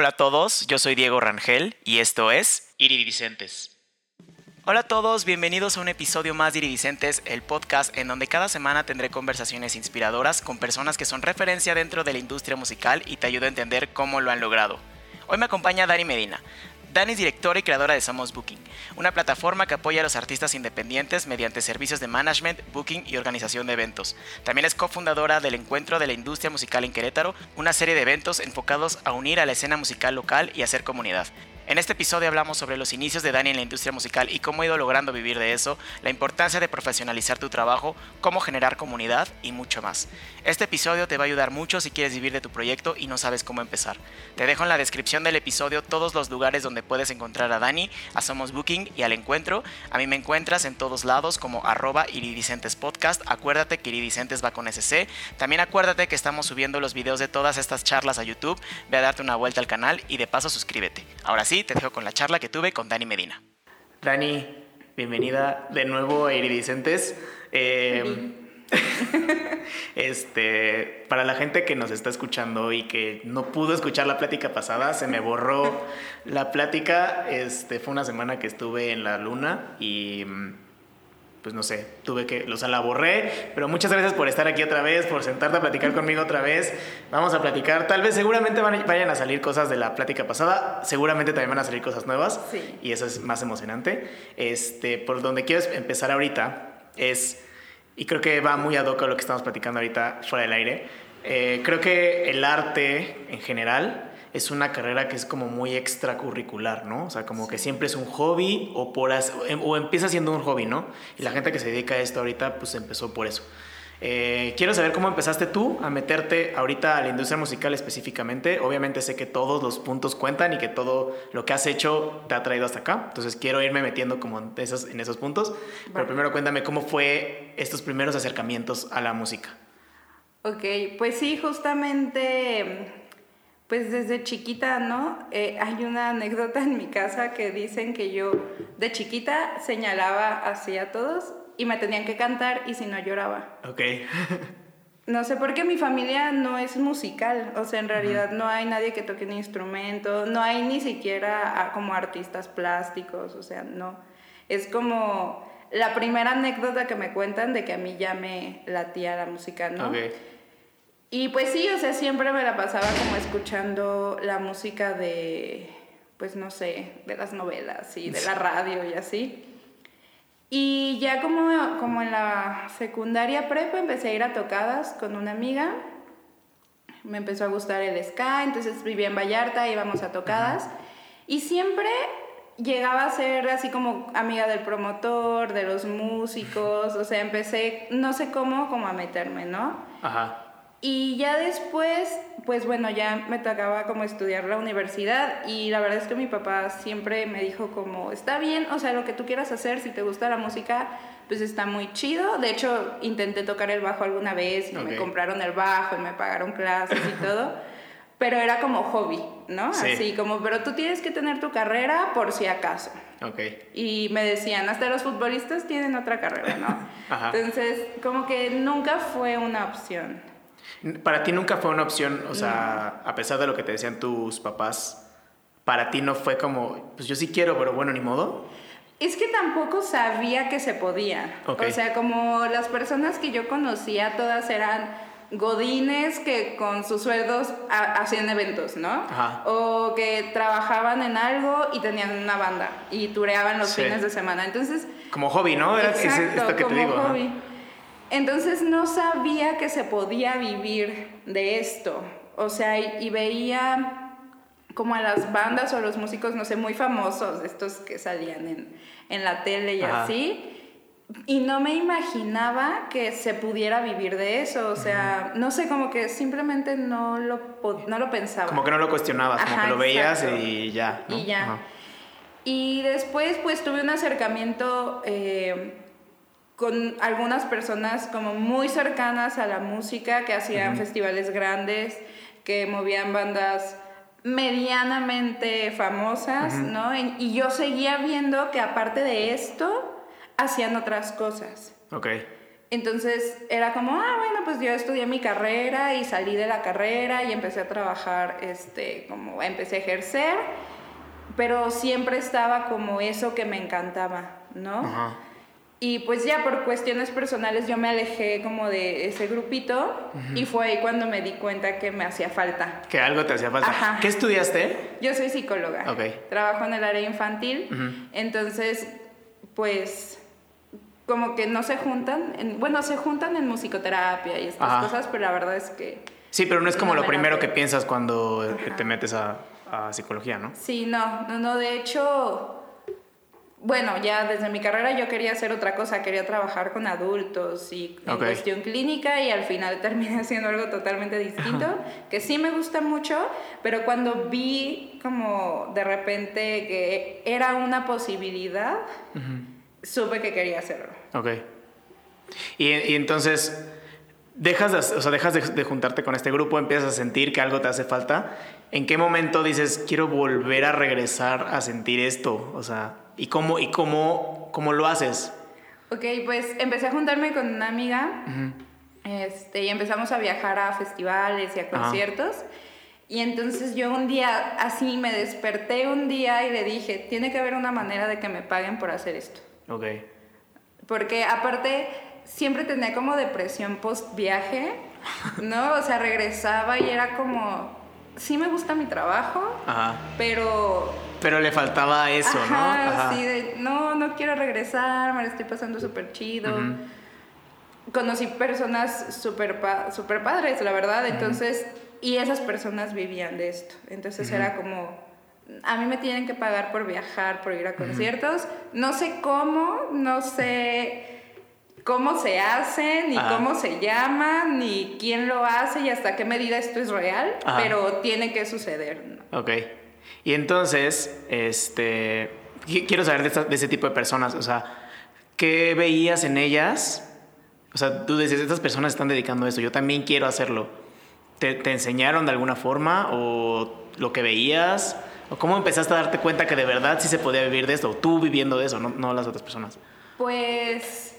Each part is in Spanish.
Hola a todos, yo soy Diego Rangel y esto es Iridicentes. Hola a todos, bienvenidos a un episodio más de Iridicentes, el podcast en donde cada semana tendré conversaciones inspiradoras con personas que son referencia dentro de la industria musical y te ayudo a entender cómo lo han logrado. Hoy me acompaña Dani Medina. Dani es directora y creadora de Somos Booking, una plataforma que apoya a los artistas independientes mediante servicios de management, booking y organización de eventos. También es cofundadora del Encuentro de la Industria Musical en Querétaro, una serie de eventos enfocados a unir a la escena musical local y hacer comunidad. En este episodio hablamos sobre los inicios de Dani en la industria musical y cómo ha ido logrando vivir de eso, la importancia de profesionalizar tu trabajo, cómo generar comunidad y mucho más. Este episodio te va a ayudar mucho si quieres vivir de tu proyecto y no sabes cómo empezar. Te dejo en la descripción del episodio todos los lugares donde puedes encontrar a Dani, a Somos Booking y al encuentro. A mí me encuentras en todos lados como arroba iridicentes podcast. Acuérdate que iridicentes va con SC. También acuérdate que estamos subiendo los videos de todas estas charlas a YouTube. Ve a darte una vuelta al canal y de paso suscríbete. Ahora sí, te dejo con la charla que tuve con Dani Medina. Dani, bienvenida de nuevo a Iridicentes. Eh, este, para la gente que nos está escuchando y que no pudo escuchar la plática pasada, se me borró la plática. Este, fue una semana que estuve en la luna y pues no sé, tuve que, los la borré, pero muchas gracias por estar aquí otra vez, por sentarte a platicar conmigo otra vez. Vamos a platicar, tal vez seguramente van, vayan a salir cosas de la plática pasada, seguramente también van a salir cosas nuevas Sí. y eso es más emocionante. Este, por donde quiero empezar ahorita es, y creo que va muy ad hoc a lo que estamos platicando ahorita fuera del aire, eh, creo que el arte en general es una carrera que es como muy extracurricular, ¿no? O sea, como que siempre es un hobby o, por as- o empieza siendo un hobby, ¿no? Y la gente que se dedica a esto ahorita, pues empezó por eso. Eh, quiero saber cómo empezaste tú a meterte ahorita a la industria musical específicamente. Obviamente sé que todos los puntos cuentan y que todo lo que has hecho te ha traído hasta acá. Entonces quiero irme metiendo como en esos, en esos puntos. Pero primero cuéntame cómo fue estos primeros acercamientos a la música. Ok, pues sí, justamente, pues desde chiquita, ¿no? Eh, hay una anécdota en mi casa que dicen que yo de chiquita señalaba así a todos y me tenían que cantar y si no lloraba. Ok. No sé por qué mi familia no es musical, o sea, en realidad no hay nadie que toque un instrumento, no hay ni siquiera ah, como artistas plásticos, o sea, no. Es como la primera anécdota que me cuentan de que a mí ya me latía la música, ¿no? Y pues sí, o sea, siempre me la pasaba como escuchando la música de, pues no sé, de las novelas y de la radio y así. Y ya como, como en la secundaria prepa empecé a ir a tocadas con una amiga. Me empezó a gustar el ska, entonces vivía en Vallarta, íbamos a tocadas. Y siempre llegaba a ser así como amiga del promotor, de los músicos, o sea, empecé, no sé cómo, como a meterme, ¿no? Ajá. Y ya después, pues bueno, ya me tocaba como estudiar la universidad y la verdad es que mi papá siempre me dijo como, está bien, o sea, lo que tú quieras hacer, si te gusta la música, pues está muy chido. De hecho, intenté tocar el bajo alguna vez y me Ok. compraron el bajo y me pagaron clases y todo. Pero era como hobby, ¿no? Sí. Así como, pero tú tienes que tener tu carrera por si acaso. Ok. Y me decían, hasta los futbolistas tienen otra carrera, ¿no? Ajá. Entonces, como que nunca fue una opción. Para ti nunca fue una opción, o sea, a pesar de lo que te decían tus papás, para ti no fue como, pues yo sí quiero, pero bueno, ni modo. Es que tampoco sabía que se podía. O sea, como las personas que yo conocía, todas eran godines que con sus sueldos ha- hacían eventos, ¿no? Ajá. O que trabajaban en algo y tenían una banda y tureaban los Sí. fines de semana. Entonces, Como hobby, ¿no? Era ese- Exacto, esto que te como digo. ajá. hobby. Entonces no sabía que se podía vivir de esto. O sea, y, y veía como a las bandas o a los músicos, no sé, muy famosos, estos que salían en, en la tele y Ajá. así. Y no me imaginaba que se pudiera vivir de eso. O sea, no sé, como que simplemente no lo, no lo pensaba. Como que no lo cuestionabas, como que lo veías exacto. y ya. ¿no? Y ya. Y después pues tuve un acercamiento eh, con algunas personas como muy cercanas a la música que hacían festivales grandes, que movían bandas medianamente famosas, ¿no? Y, y yo seguía viendo que aparte de esto hacían otras cosas. Ok. Entonces era como, ah, bueno, pues yo estudié mi carrera y salí de la carrera y empecé a trabajar, este, como empecé a ejercer, pero siempre estaba como eso que me encantaba, ¿no? Ajá. Y pues ya por cuestiones personales yo me alejé como de ese grupito y fue ahí cuando me di cuenta que me hacía falta. Que algo te hacía falta. ¿Qué estudiaste? Yo soy psicóloga. Ok. Trabajo en el área infantil. Entonces, pues como que no se juntan, en, bueno, se juntan en musicoterapia y estas cosas, pero la verdad es que... Sí, pero no es como lo primero que piensas cuando te metes a, a psicología, ¿no? Sí, no, no, no, de hecho bueno, ya desde mi carrera yo quería hacer otra cosa, quería trabajar con adultos y en cuestión clínica y al final terminé haciendo algo totalmente distinto, que sí me gusta mucho, pero cuando vi como de repente que era una posibilidad, supe que quería hacerlo. Ok. Y, y entonces, dejas, de, o sea, dejas de, de juntarte con este grupo, empiezas a sentir que algo te hace falta. ¿En qué momento dices, quiero volver a regresar a sentir esto? O sea... ¿Y cómo, y cómo, cómo lo haces? Ok, pues empecé a juntarme con una amiga este, y empezamos a viajar a festivales y a conciertos. Y entonces yo un día así me desperté un día y le dije, tiene que haber una manera de que me paguen por hacer esto. Ok. Porque aparte siempre tenía como depresión post viaje, ¿no? O sea, regresaba y era como, sí me gusta mi trabajo, pero... Pero le faltaba eso, ¿no? Ajá. Sí, de, no, no quiero regresar, me lo estoy pasando súper chido. Conocí personas súper super padres, la verdad, entonces, y esas personas vivían de esto. Entonces era como, a mí me tienen que pagar por viajar, por ir a conciertos. No sé cómo, no sé cómo se hacen, ni cómo se llaman, ni quién lo hace y hasta qué medida esto es real, pero tiene que suceder. Ok. Y entonces, este, quiero saber de, ese tipo de personas, o sea, ¿qué veías en ellas? O sea, tú dices, estas personas están dedicando a eso, yo también quiero hacerlo. ¿Te, ¿Te, enseñaron de alguna forma o lo que veías? ¿O cómo empezaste a darte cuenta que de verdad sí se podía vivir de esto? O tú viviendo de eso, no, no las otras personas. Pues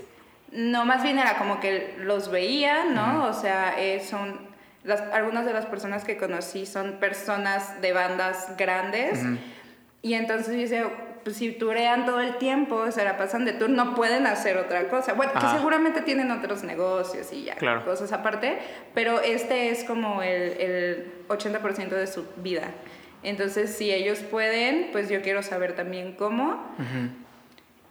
no, más bien era como que los veía, ¿no? O sea, eh, son, las, algunas de las personas que conocí son personas de bandas grandes. Y entonces dice, pues si turean todo el tiempo, se la pasan de tour, no pueden hacer otra cosa. Bueno, que seguramente tienen otros negocios y ya, cosas aparte, pero este es como el, el 80% de su vida. Entonces, si ellos pueden, pues yo quiero saber también cómo.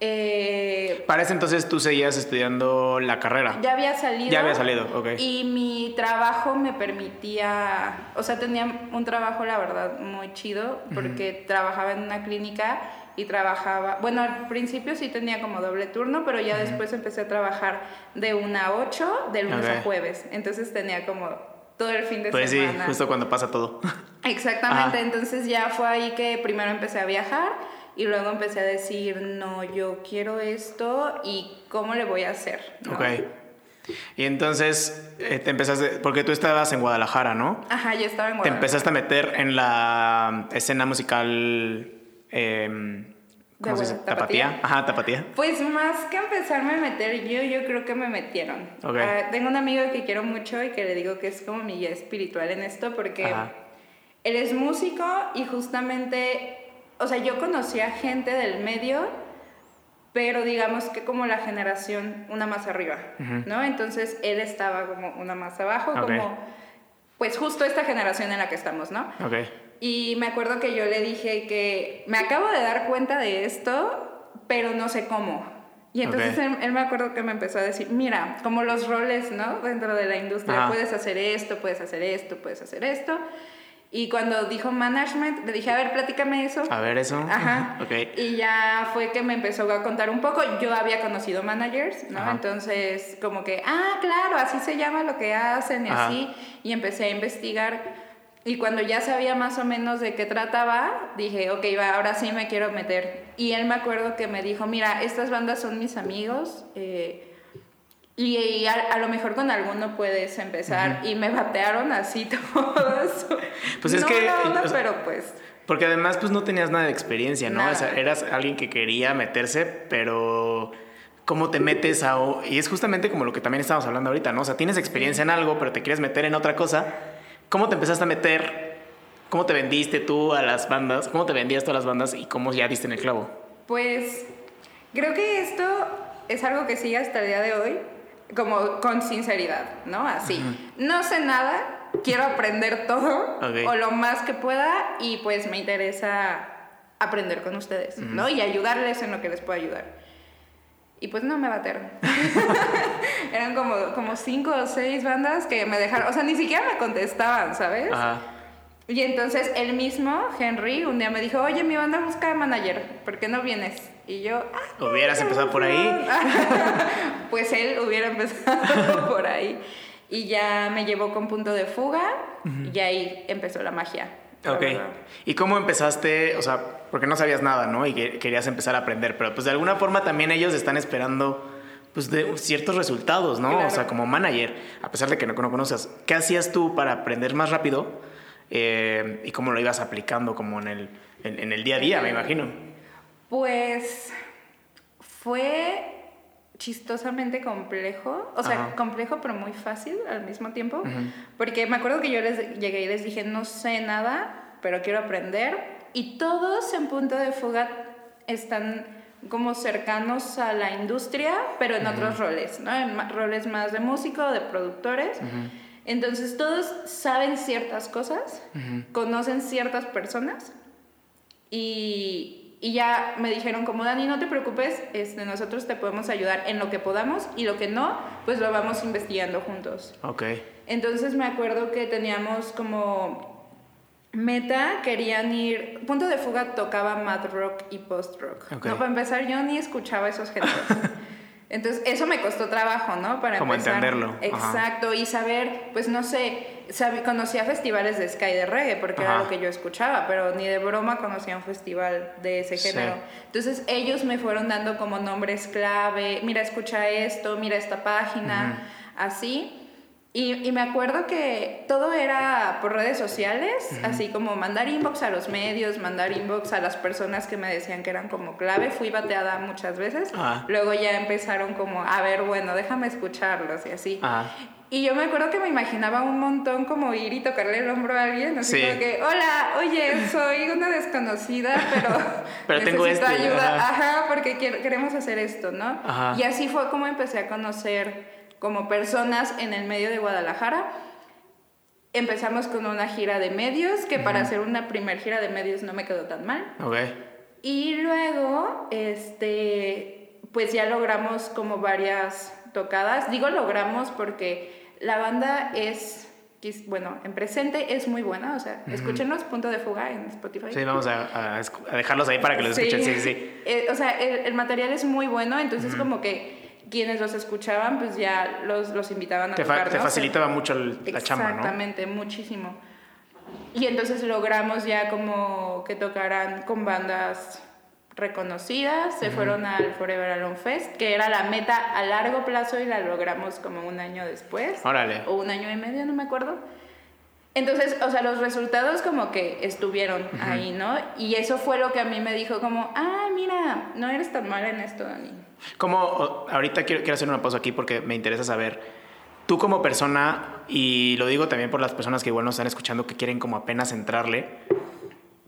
Eh, Para ese entonces tú seguías estudiando la carrera. Ya había salido. Ya había salido, ok. Y mi trabajo me permitía, o sea, tenía un trabajo, la verdad, muy chido, porque trabajaba en una clínica y trabajaba, bueno, al principio sí tenía como doble turno, pero ya después empecé a trabajar de una a ocho, de lunes a jueves. Entonces tenía como todo el fin de pues semana. Pues sí, justo cuando pasa todo. Exactamente, entonces ya fue ahí que primero empecé a viajar y luego empecé a decir, no, yo quiero esto y cómo le voy a hacer. Ok. Y entonces eh, te empezaste, porque tú estabas en Guadalajara, ¿no? Ajá, yo estaba en Guadalajara. Te empezaste a meter en la escena musical... Eh, ¿Cómo se dice? ¿Tapatía? Ajá, tapatía. Pues más que empezarme a meter yo, yo creo que me metieron. Okay. Ah, tengo un amigo que quiero mucho y que le digo que es como mi guía espiritual en esto porque él es músico y justamente o sea, yo conocía gente del medio, pero digamos que como la generación una más arriba, ¿no? Entonces él estaba como una más abajo, como pues justo esta generación en la que estamos, ¿no? Okay. Y me acuerdo que yo le dije que me acabo de dar cuenta de esto, pero no sé cómo. Y entonces él, me acuerdo que me empezó a decir, mira, como los roles, ¿no? Dentro de la industria, puedes hacer esto, puedes hacer esto, puedes hacer esto. Y cuando dijo management, le dije, a ver, platícame eso. A ver, eso. Ajá. Ok. Y ya fue que me empezó a contar un poco. Yo había conocido managers, ¿no? Entonces, como que, ah, claro, así se llama lo que hacen y así. Y empecé a investigar. Y cuando ya sabía más o menos de qué trataba, dije, ok, va, ahora sí me quiero meter. Y él me acuerdo que me dijo, mira, estas bandas son mis amigos. Eh, y, a, lo mejor con alguno puedes empezar. Y me batearon así todos. Pues es que. pero pues. Porque además, pues no tenías nada de experiencia, ¿no? O sea, eras alguien que quería meterse, pero. cómo te metes a... Y es justamente como lo que también estábamos hablando ahorita, ¿no? O sea, tienes experiencia en algo, pero te quieres meter en otra cosa. ¿Cómo te empezaste a meter? ¿Cómo te vendiste tú a las bandas? ¿Cómo te vendías tú a las bandas y cómo ya diste en el clavo? Pues creo que esto es algo que sigue hasta el día de hoy, como con sinceridad, ¿no? Así. No sé nada, quiero aprender todo o lo más que pueda y pues me interesa aprender con ustedes, ¿no? Y ayudarles en lo que les pueda ayudar. Y pues no me bateron. Eran como, como cinco o seis bandas que me dejaron, o sea, ni siquiera me contestaban, ¿sabes? Y entonces él mismo, Henry, un día me dijo, oye, mi banda busca manager, ¿por qué no vienes? Y yo, ah, ¿hubieras empezado por ahí? pues él hubiera empezado por ahí. Y ya me llevó con punto de fuga y ahí empezó la magia. Ok. ¿Y cómo empezaste? O sea, porque no sabías nada, ¿no? Y querías empezar a aprender, pero pues de alguna forma también ellos están esperando pues de ciertos resultados, ¿no? O sea, como manager, a pesar de que no, no conoces, ¿qué hacías tú para aprender más rápido eh, y cómo lo ibas aplicando como en el, en, el día a día, me imagino? Pues fue chistosamente complejo, o sea, complejo pero muy fácil al mismo tiempo, porque me acuerdo que yo les llegué y les dije, no sé nada, pero quiero aprender, y todos en punto de fuga están como cercanos a la industria, pero en otros roles, ¿no? En roles más de músico, de productores. Entonces todos saben ciertas cosas, conocen ciertas personas y, y ya me dijeron como Dani, no te preocupes, este, nosotros te podemos ayudar en lo que podamos y lo que no, pues lo vamos investigando juntos. Ok. Entonces me acuerdo que teníamos como meta, querían ir, Punto de Fuga tocaba mad rock y post rock. No, para empezar yo ni escuchaba esos géneros. Entonces, eso me costó trabajo, ¿no? Para Como entenderlo. Exacto, y saber, pues no sé, conocía festivales de Sky de reggae, porque era lo que yo escuchaba, pero ni de broma conocía un festival de ese género. Entonces, ellos me fueron dando como nombres clave, mira, escucha esto, mira esta página, así. Y, me acuerdo que todo era por redes sociales, así como mandar inbox a los medios, mandar inbox a las personas que me decían que eran como clave. Fui bateada muchas veces. Luego ya empezaron como, a ver, bueno, déjame escucharlos y así. Y yo me acuerdo que me imaginaba un montón como ir y tocarle el hombro a alguien, así como que, hola, oye, soy una desconocida, pero, pero tengo necesito ayuda. Ajá, porque queremos hacer esto, ¿no? Y así fue como empecé a conocer como personas en el medio de Guadalajara. Empezamos con una gira de medios, que para hacer una primer gira de medios no me quedó tan mal. Y luego, este, pues ya logramos como varias tocadas. Digo logramos porque la banda es bueno, en presente es muy buena, o sea, escúchenlos, punto de fuga en Spotify. Sí, vamos a, dejarlos ahí para que los escuchen, sí, sí. Eh, o sea, el, material es muy bueno, entonces como que quienes los escuchaban, pues ya los, los invitaban a te tocar. te facilitaba mucho la chamba, ¿no? Exactamente, muchísimo. Y entonces logramos ya como que tocaran con bandas reconocidas, se fueron al Forever Alone Fest, que era la meta a largo plazo y la logramos como un año después. Órale. O un año y medio, no me acuerdo. Entonces, o sea, los resultados como que estuvieron ahí, ¿no? Y eso fue lo que a mí me dijo como, ah, mira, no eres tan mal en esto, Dani. Como, ahorita quiero, quiero hacer una pausa aquí porque me interesa saber, tú como persona, y lo digo también por las personas que igual nos están escuchando que quieren como apenas entrarle,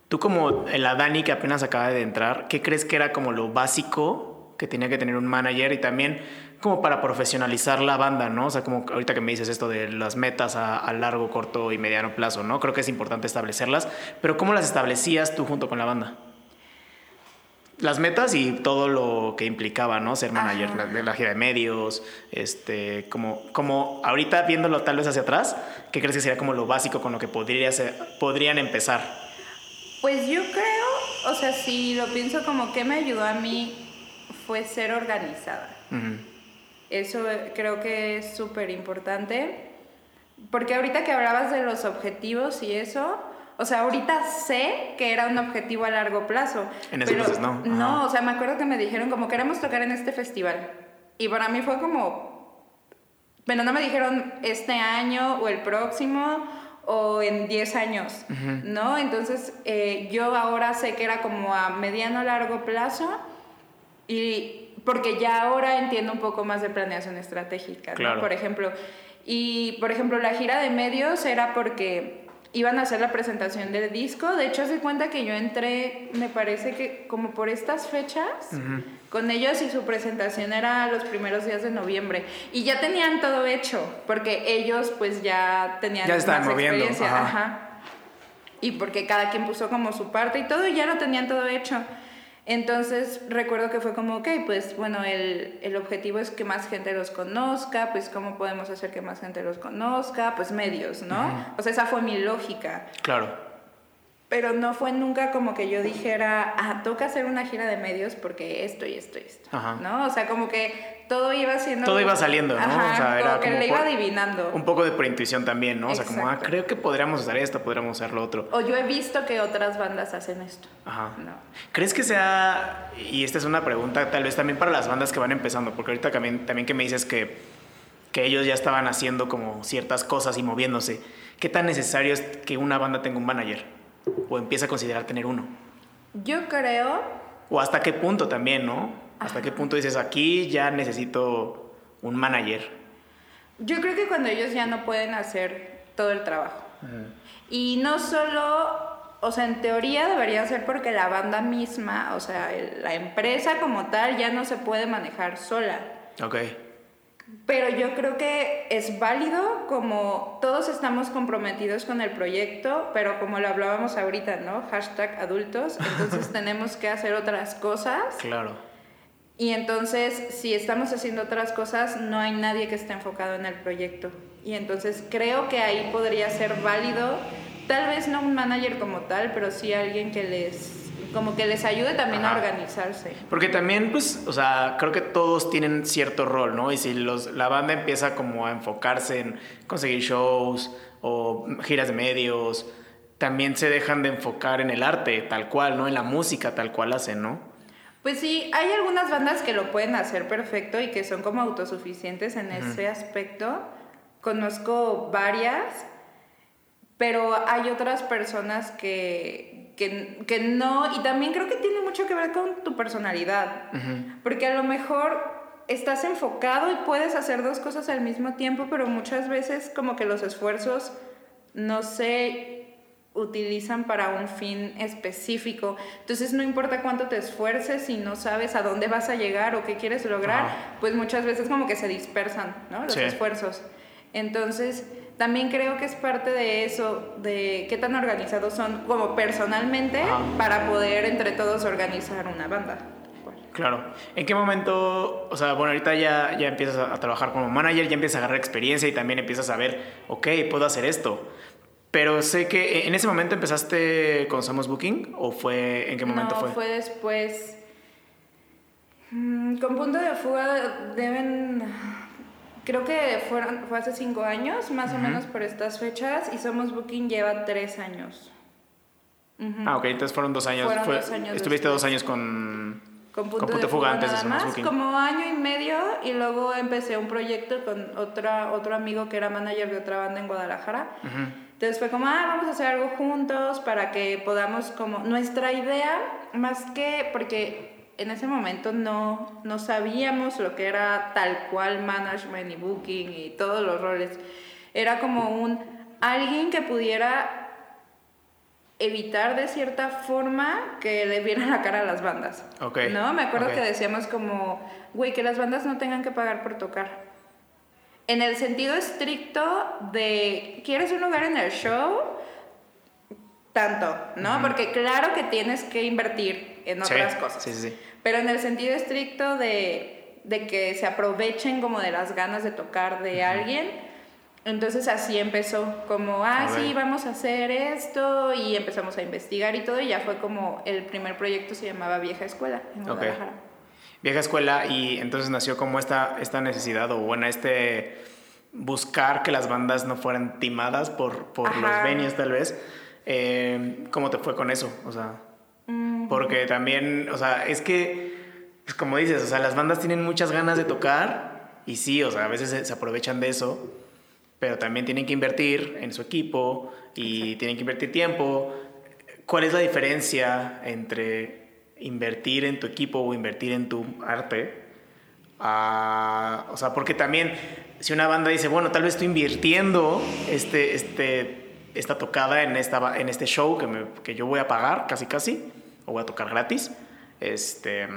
tú como la Dani que apenas acaba de entrar, ¿qué crees que era como lo básico que tenía que tener un manager y también como para profesionalizar la banda, ¿no? O sea, como ahorita que me dices esto de las metas a, a, largo, corto y mediano plazo, ¿no? Creo que es importante establecerlas, pero ¿cómo las establecías tú junto con la banda? las metas y todo lo que implicaba, ¿no? Ser manager, la, la, gira de medios, este, como, como ahorita viéndolo tal vez hacia atrás, ¿qué crees que sería como lo básico con lo que podría ser, podrían empezar? Pues yo creo, o sea, si lo pienso como que me ayudó a mí fue ser organizada. Eso creo que es súper importante, porque ahorita que hablabas de los objetivos y eso, o sea, ahorita sé que era un objetivo a largo plazo. En ese entonces no. No, o sea, me acuerdo que me dijeron como queremos tocar en este festival. Y para mí fue como, bueno, no me dijeron este año o el próximo o en 10 años, ¿no? Entonces eh, yo ahora sé que era como a mediano largo plazo y porque ya ahora entiendo un poco más de planeación estratégica, ¿no? Claro. Por ejemplo, y por ejemplo, la gira de medios era porque iban a hacer la presentación del disco. De hecho, se cuenta que yo entré, me parece que como por estas fechas, con ellos y su presentación era los primeros días de noviembre. Y ya tenían todo hecho, porque ellos pues ya tenían Ya estaban moviendo, experiencia. ajá. Ajá. Y porque cada quien puso como su parte y todo, y ya lo tenían todo hecho. Entonces recuerdo que fue como, ok, pues bueno, el, el objetivo es que más gente los conozca, pues cómo podemos hacer que más gente los conozca, pues medios, ¿no? O sea, esa fue mi lógica. Claro. Pero no fue nunca como que yo dijera, ah, toca hacer una gira de medios porque esto y esto y esto, Ajá. ¿no? O sea, como que todo iba siendo... Todo iba saliendo, ¿no? Ajá, o sea, era como que como le iba por- adivinando. Un poco de por intuición también, ¿no? O sea, como, ah, creo que podríamos hacer esto, podríamos hacer lo otro. O yo he visto que otras bandas hacen esto. Ajá. No. ¿Crees que sea, y esta es una pregunta tal vez también para las bandas que van empezando, porque ahorita también, también que me dices que, que ellos ya estaban haciendo como ciertas cosas y moviéndose, ¿qué tan necesario es que una banda tenga un manager? ¿O empieza a considerar tener uno? Yo creo ¿O hasta qué punto también, no? ¿Hasta qué punto dices, aquí ya necesito un manager? Yo creo que cuando ellos ya no pueden hacer todo el trabajo. Y no solo, o sea, en teoría debería ser porque la banda misma, o sea, la empresa como tal ya no se puede manejar sola. Ok, Pero yo creo que es válido como todos estamos comprometidos con el proyecto, pero como lo hablábamos ahorita, ¿no? Hashtag adultos, entonces tenemos que hacer otras cosas. claro. Y entonces, si estamos haciendo otras cosas, no hay nadie que esté enfocado en el proyecto. Y entonces creo que ahí podría ser válido, tal vez no un manager como tal, pero sí alguien que les, como que les ayude también Ajá. a organizarse. Porque también, pues, o sea, creo que todos tienen cierto rol, ¿no? Y si los, la banda empieza como a enfocarse en conseguir shows o giras de medios, también se dejan de enfocar en el arte, tal cual, ¿no? En la música, tal cual hacen, ¿no? Pues sí, hay algunas bandas que lo pueden hacer perfecto y que son como autosuficientes en ese aspecto. Conozco varias, pero hay otras personas que, que, que no, y también creo que tiene mucho que ver con tu personalidad, porque a lo mejor estás enfocado y puedes hacer dos cosas al mismo tiempo, pero muchas veces como que los esfuerzos no se utilizan para un fin específico. Entonces no importa cuánto te esfuerces si no sabes a dónde vas a llegar o qué quieres lograr, pues muchas veces como que se dispersan, ¿no? Los Sí. esfuerzos. Entonces, también creo que es parte de eso, de qué tan organizados son como personalmente para poder entre todos organizar una banda. Claro. ¿En qué momento, o sea, bueno, ahorita ya, ya empiezas a, a trabajar como manager, ya empiezas a agarrar experiencia y también empiezas a ver, ok, puedo hacer esto? Pero sé que en ese momento empezaste con Somos Booking o fue en qué momento no, fue? fue después. Mm, con punto de fuga deben. Creo que fueron, fue hace cinco años, más o menos por estas fechas, y Somos Booking lleva tres años. Ujú. Ah, ok, entonces fueron dos años. Fueron fue- dos años estuviste después. dos años con, Con punto, con de fuga, antes de Somos más, Booking. como año y medio, y luego empecé un proyecto con otra, otro amigo que era manager de otra banda en Guadalajara. Ujú. Entonces fue como, ah, vamos a hacer algo juntos para que podamos como... Nuestra idea, más que porque en ese momento no, no sabíamos lo que era tal cual management y booking y todos los roles. Era como un alguien que pudiera evitar de cierta forma que le vieran la cara a las bandas. Ok, ¿No? Me acuerdo que decíamos como, güey, que las bandas no tengan que pagar por tocar. En el sentido estricto de, ¿quieres un lugar en el show? Tanto, ¿no? Porque claro que tienes que invertir en Sí, otras cosas. Sí, sí. Pero en el sentido estricto de, de que se aprovechen como de las ganas de tocar de alguien. Entonces así empezó, como, ah, sí, vamos a hacer esto y empezamos a investigar y todo y ya fue como el primer proyecto se llamaba Vieja Escuela en. Guadalajara. Vieja escuela y entonces nació como esta, esta necesidad o bueno, este buscar que las bandas no fueran timadas por, por Ajá. los venues tal vez. Eh, ¿Cómo te fue con eso? O sea, Mm, porque también, o sea, es que, pues como dices, o sea, las bandas tienen muchas ganas de tocar y sí, o sea, a veces se, se aprovechan de eso, pero también tienen que invertir en su equipo y tienen que invertir tiempo. ¿Cuál es la diferencia entre invertir en tu equipo o invertir en tu arte a, o sea, porque también si una banda dice, bueno, tal vez estoy invirtiendo este, este, esta tocada en, esta, en este show que, me, que yo voy a pagar casi casi, o voy a tocar gratis, este,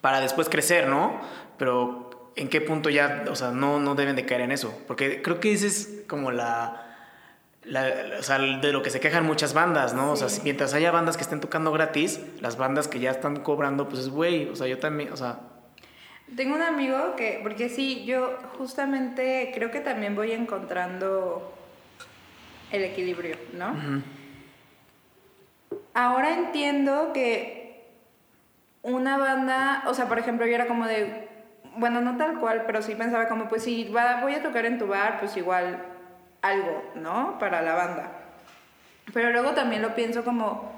para después crecer, ¿no? Pero en qué punto ya, o sea, no, no deben de caer en eso, porque creo que esa es como la... o sea, de lo que se quejan muchas bandas, ¿no? O sea, mientras haya bandas que estén tocando gratis, las bandas que ya están cobrando, pues es güey, o sea, yo también, o sea, tengo un amigo que, porque sí, yo justamente creo que también voy encontrando el equilibrio, ¿no? Ahora entiendo que una banda, o sea, por ejemplo, yo era como de, bueno, no tal cual, pero sí pensaba como, pues si voy a tocar en tu bar, pues igual algo, ¿no? Para la banda. Pero luego también lo pienso como,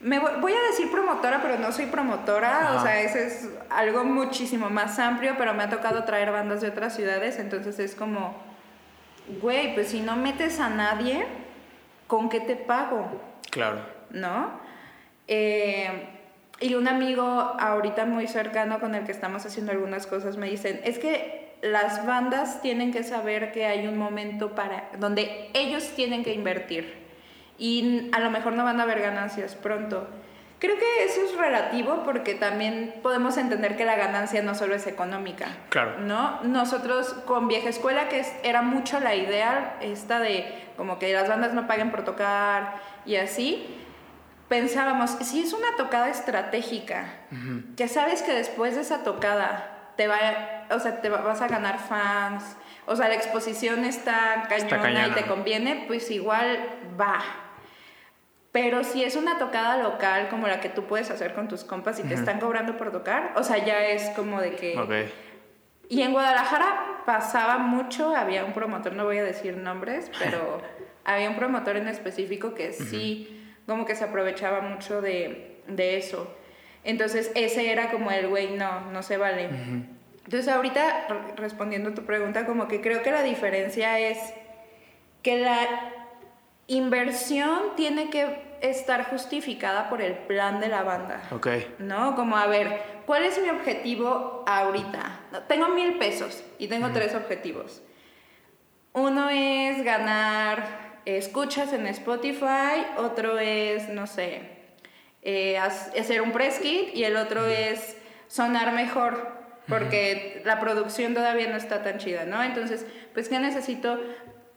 me voy, a decir promotora, pero no soy promotora, o sea, ese es algo muchísimo más amplio, pero me ha tocado traer bandas de otras ciudades, entonces es como, güey, pues si no metes a nadie, ¿con qué te pago? Claro. ¿No? Eh, y un amigo ahorita muy cercano con el que estamos haciendo algunas cosas me dicen, es que las bandas tienen que saber que hay un momento para donde ellos tienen que invertir y a lo mejor no van a haber ganancias pronto. Creo que eso es relativo porque también podemos entender que la ganancia no solo es económica. Claro. ¿No? Nosotros con Vieja Escuela, que era mucho la idea esta de como que las bandas no paguen por tocar y así, pensábamos, si es una tocada estratégica, que sabes que después de esa tocada te va, o sea, te vas a ganar fans, o sea, la exposición está cañona, y te conviene, pues igual va. Pero si es una tocada local como la que tú puedes hacer con tus compas y te están cobrando por tocar, o sea, ya es como de que... Y en Guadalajara pasaba mucho, había un promotor, no voy a decir nombres, pero había un promotor en específico que sí, como que se aprovechaba mucho de, de eso. Entonces ese era como el güey, no, no se vale. Entonces ahorita respondiendo a tu pregunta, como que creo que la diferencia es que la inversión tiene que estar justificada por el plan de la banda. Ok. ¿No? Como, a ver, ¿cuál es mi objetivo ahorita? Tengo mil pesos y tengo tres objetivos. Uno es ganar escuchas en Spotify, otro es, no sé, eh, hacer un press kit y el otro es sonar mejor porque la producción todavía no está tan chida, ¿no? Entonces, pues, ¿qué necesito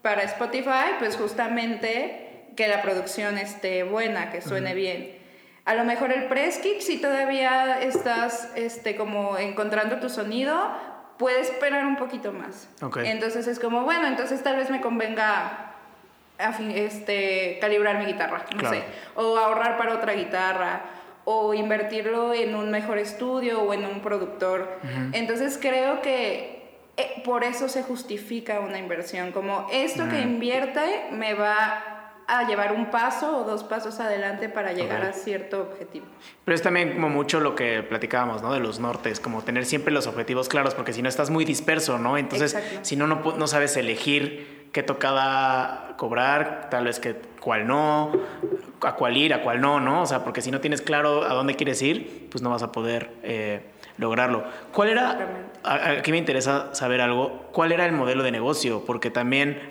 para Spotify? Pues justamente que la producción esté buena, que suene bien. A lo mejor el press kit, si todavía estás este, como encontrando tu sonido, puedes esperar un poquito más. Okay. Entonces es como, bueno, entonces tal vez me convenga este, calibrar mi guitarra, no sé, o ahorrar para otra guitarra, o invertirlo en un mejor estudio o en un productor. Entonces creo que eh, por eso se justifica una inversión, como esto que invierte me va a llevar un paso o dos pasos adelante para llegar a cierto objetivo. Pero es también como mucho lo que platicábamos, ¿no? De los nortes, como tener siempre los objetivos claros, porque si no estás muy disperso, ¿no? Entonces, si no, no, no sabes elegir qué tocada cobrar, tal vez que cuál no, a cuál ir, a cuál no, ¿no? O sea, porque si no tienes claro a dónde quieres ir, pues no vas a poder eh, lograrlo. ¿Cuál era, aquí me interesa saber algo, cuál era el modelo de negocio? Porque también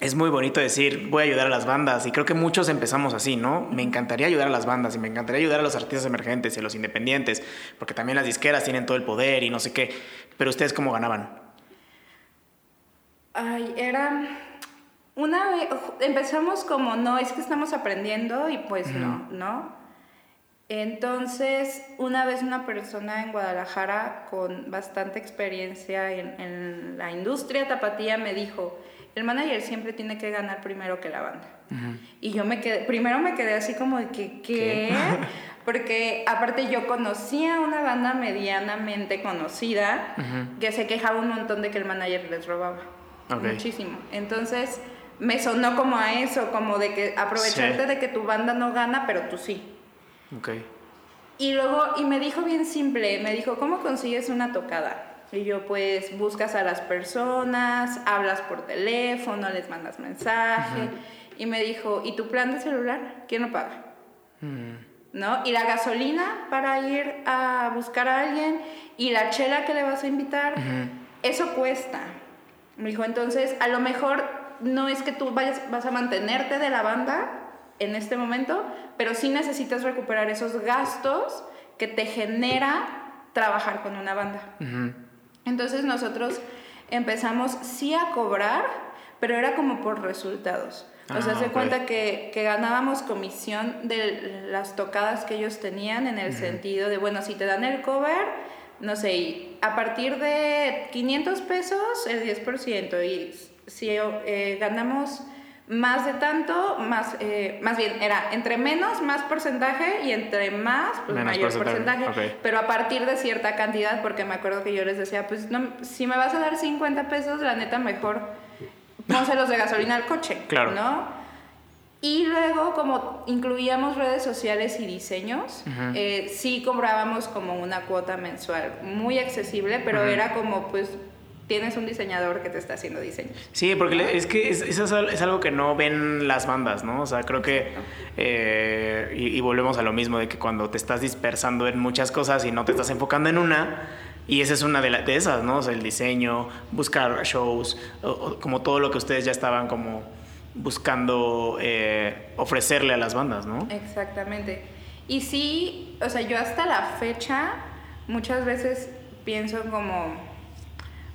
es muy bonito decir, voy a ayudar a las bandas, y creo que muchos empezamos así, ¿no? Me encantaría ayudar a las bandas y me encantaría ayudar a los artistas emergentes y a los independientes, porque también las disqueras tienen todo el poder y no sé qué, pero ustedes cómo ganaban? Ay, era una vez, empezamos como, no, es que estamos aprendiendo y pues no, ¿no? Entonces, una vez una persona en Guadalajara con bastante experiencia en, en, la industria tapatía me dijo, el manager siempre tiene que ganar primero que la banda. Y yo me quedé, primero me quedé así como de que, ¿qué? Porque aparte yo conocía una banda medianamente conocida que se quejaba un montón de que el manager les robaba. Muchísimo. Entonces, me sonó como a eso, como de que aprovecharte de que tu banda no gana, pero tú sí. Ok. Y luego, y me dijo bien simple, me dijo, ¿cómo consigues una tocada? Y yo, pues, buscas a las personas, hablas por teléfono, les mandas mensaje. Y me dijo, ¿y tu plan de celular? ¿Quién lo paga? Mm. ¿no? Y la gasolina para ir a buscar a alguien y la chela que le vas a invitar, eso cuesta. Me dijo, entonces, a lo mejor no es que tú vayas, vas a mantenerte de la banda en este momento, pero sí necesitas recuperar esos gastos que te genera trabajar con una banda. Entonces nosotros empezamos sí a cobrar, pero era como por resultados. o sea, ah, se cuenta que, que, ganábamos comisión de las tocadas que ellos tenían en el sentido de, bueno, si te dan el cover, no sé, a partir de 500 pesos, el 10%, y si eh, ganamos más de tanto, más, eh, más bien, era entre menos, más porcentaje y entre más, pues mayor porcentaje. Pero a partir de cierta cantidad, porque me acuerdo que yo les decía, pues no, si me vas a dar 50 pesos, la neta mejor los de gasolina al coche, claro. ¿no? Y luego, como incluíamos redes sociales y diseños, eh, sí cobrábamos como una cuota mensual muy accesible, pero era como, pues, tienes un diseñador que te está haciendo diseño. Sí, porque es que eso es, algo que no ven las bandas, ¿no? O sea, creo que, eh, y, volvemos a lo mismo, de que cuando te estás dispersando en muchas cosas y no te estás enfocando en una, y esa es una de, de esas, ¿no? O sea, el diseño, buscar shows, como todo lo que ustedes ya estaban como buscando eh, ofrecerle a las bandas, ¿no? Exactamente. Y sí, o sea, yo hasta la fecha muchas veces pienso como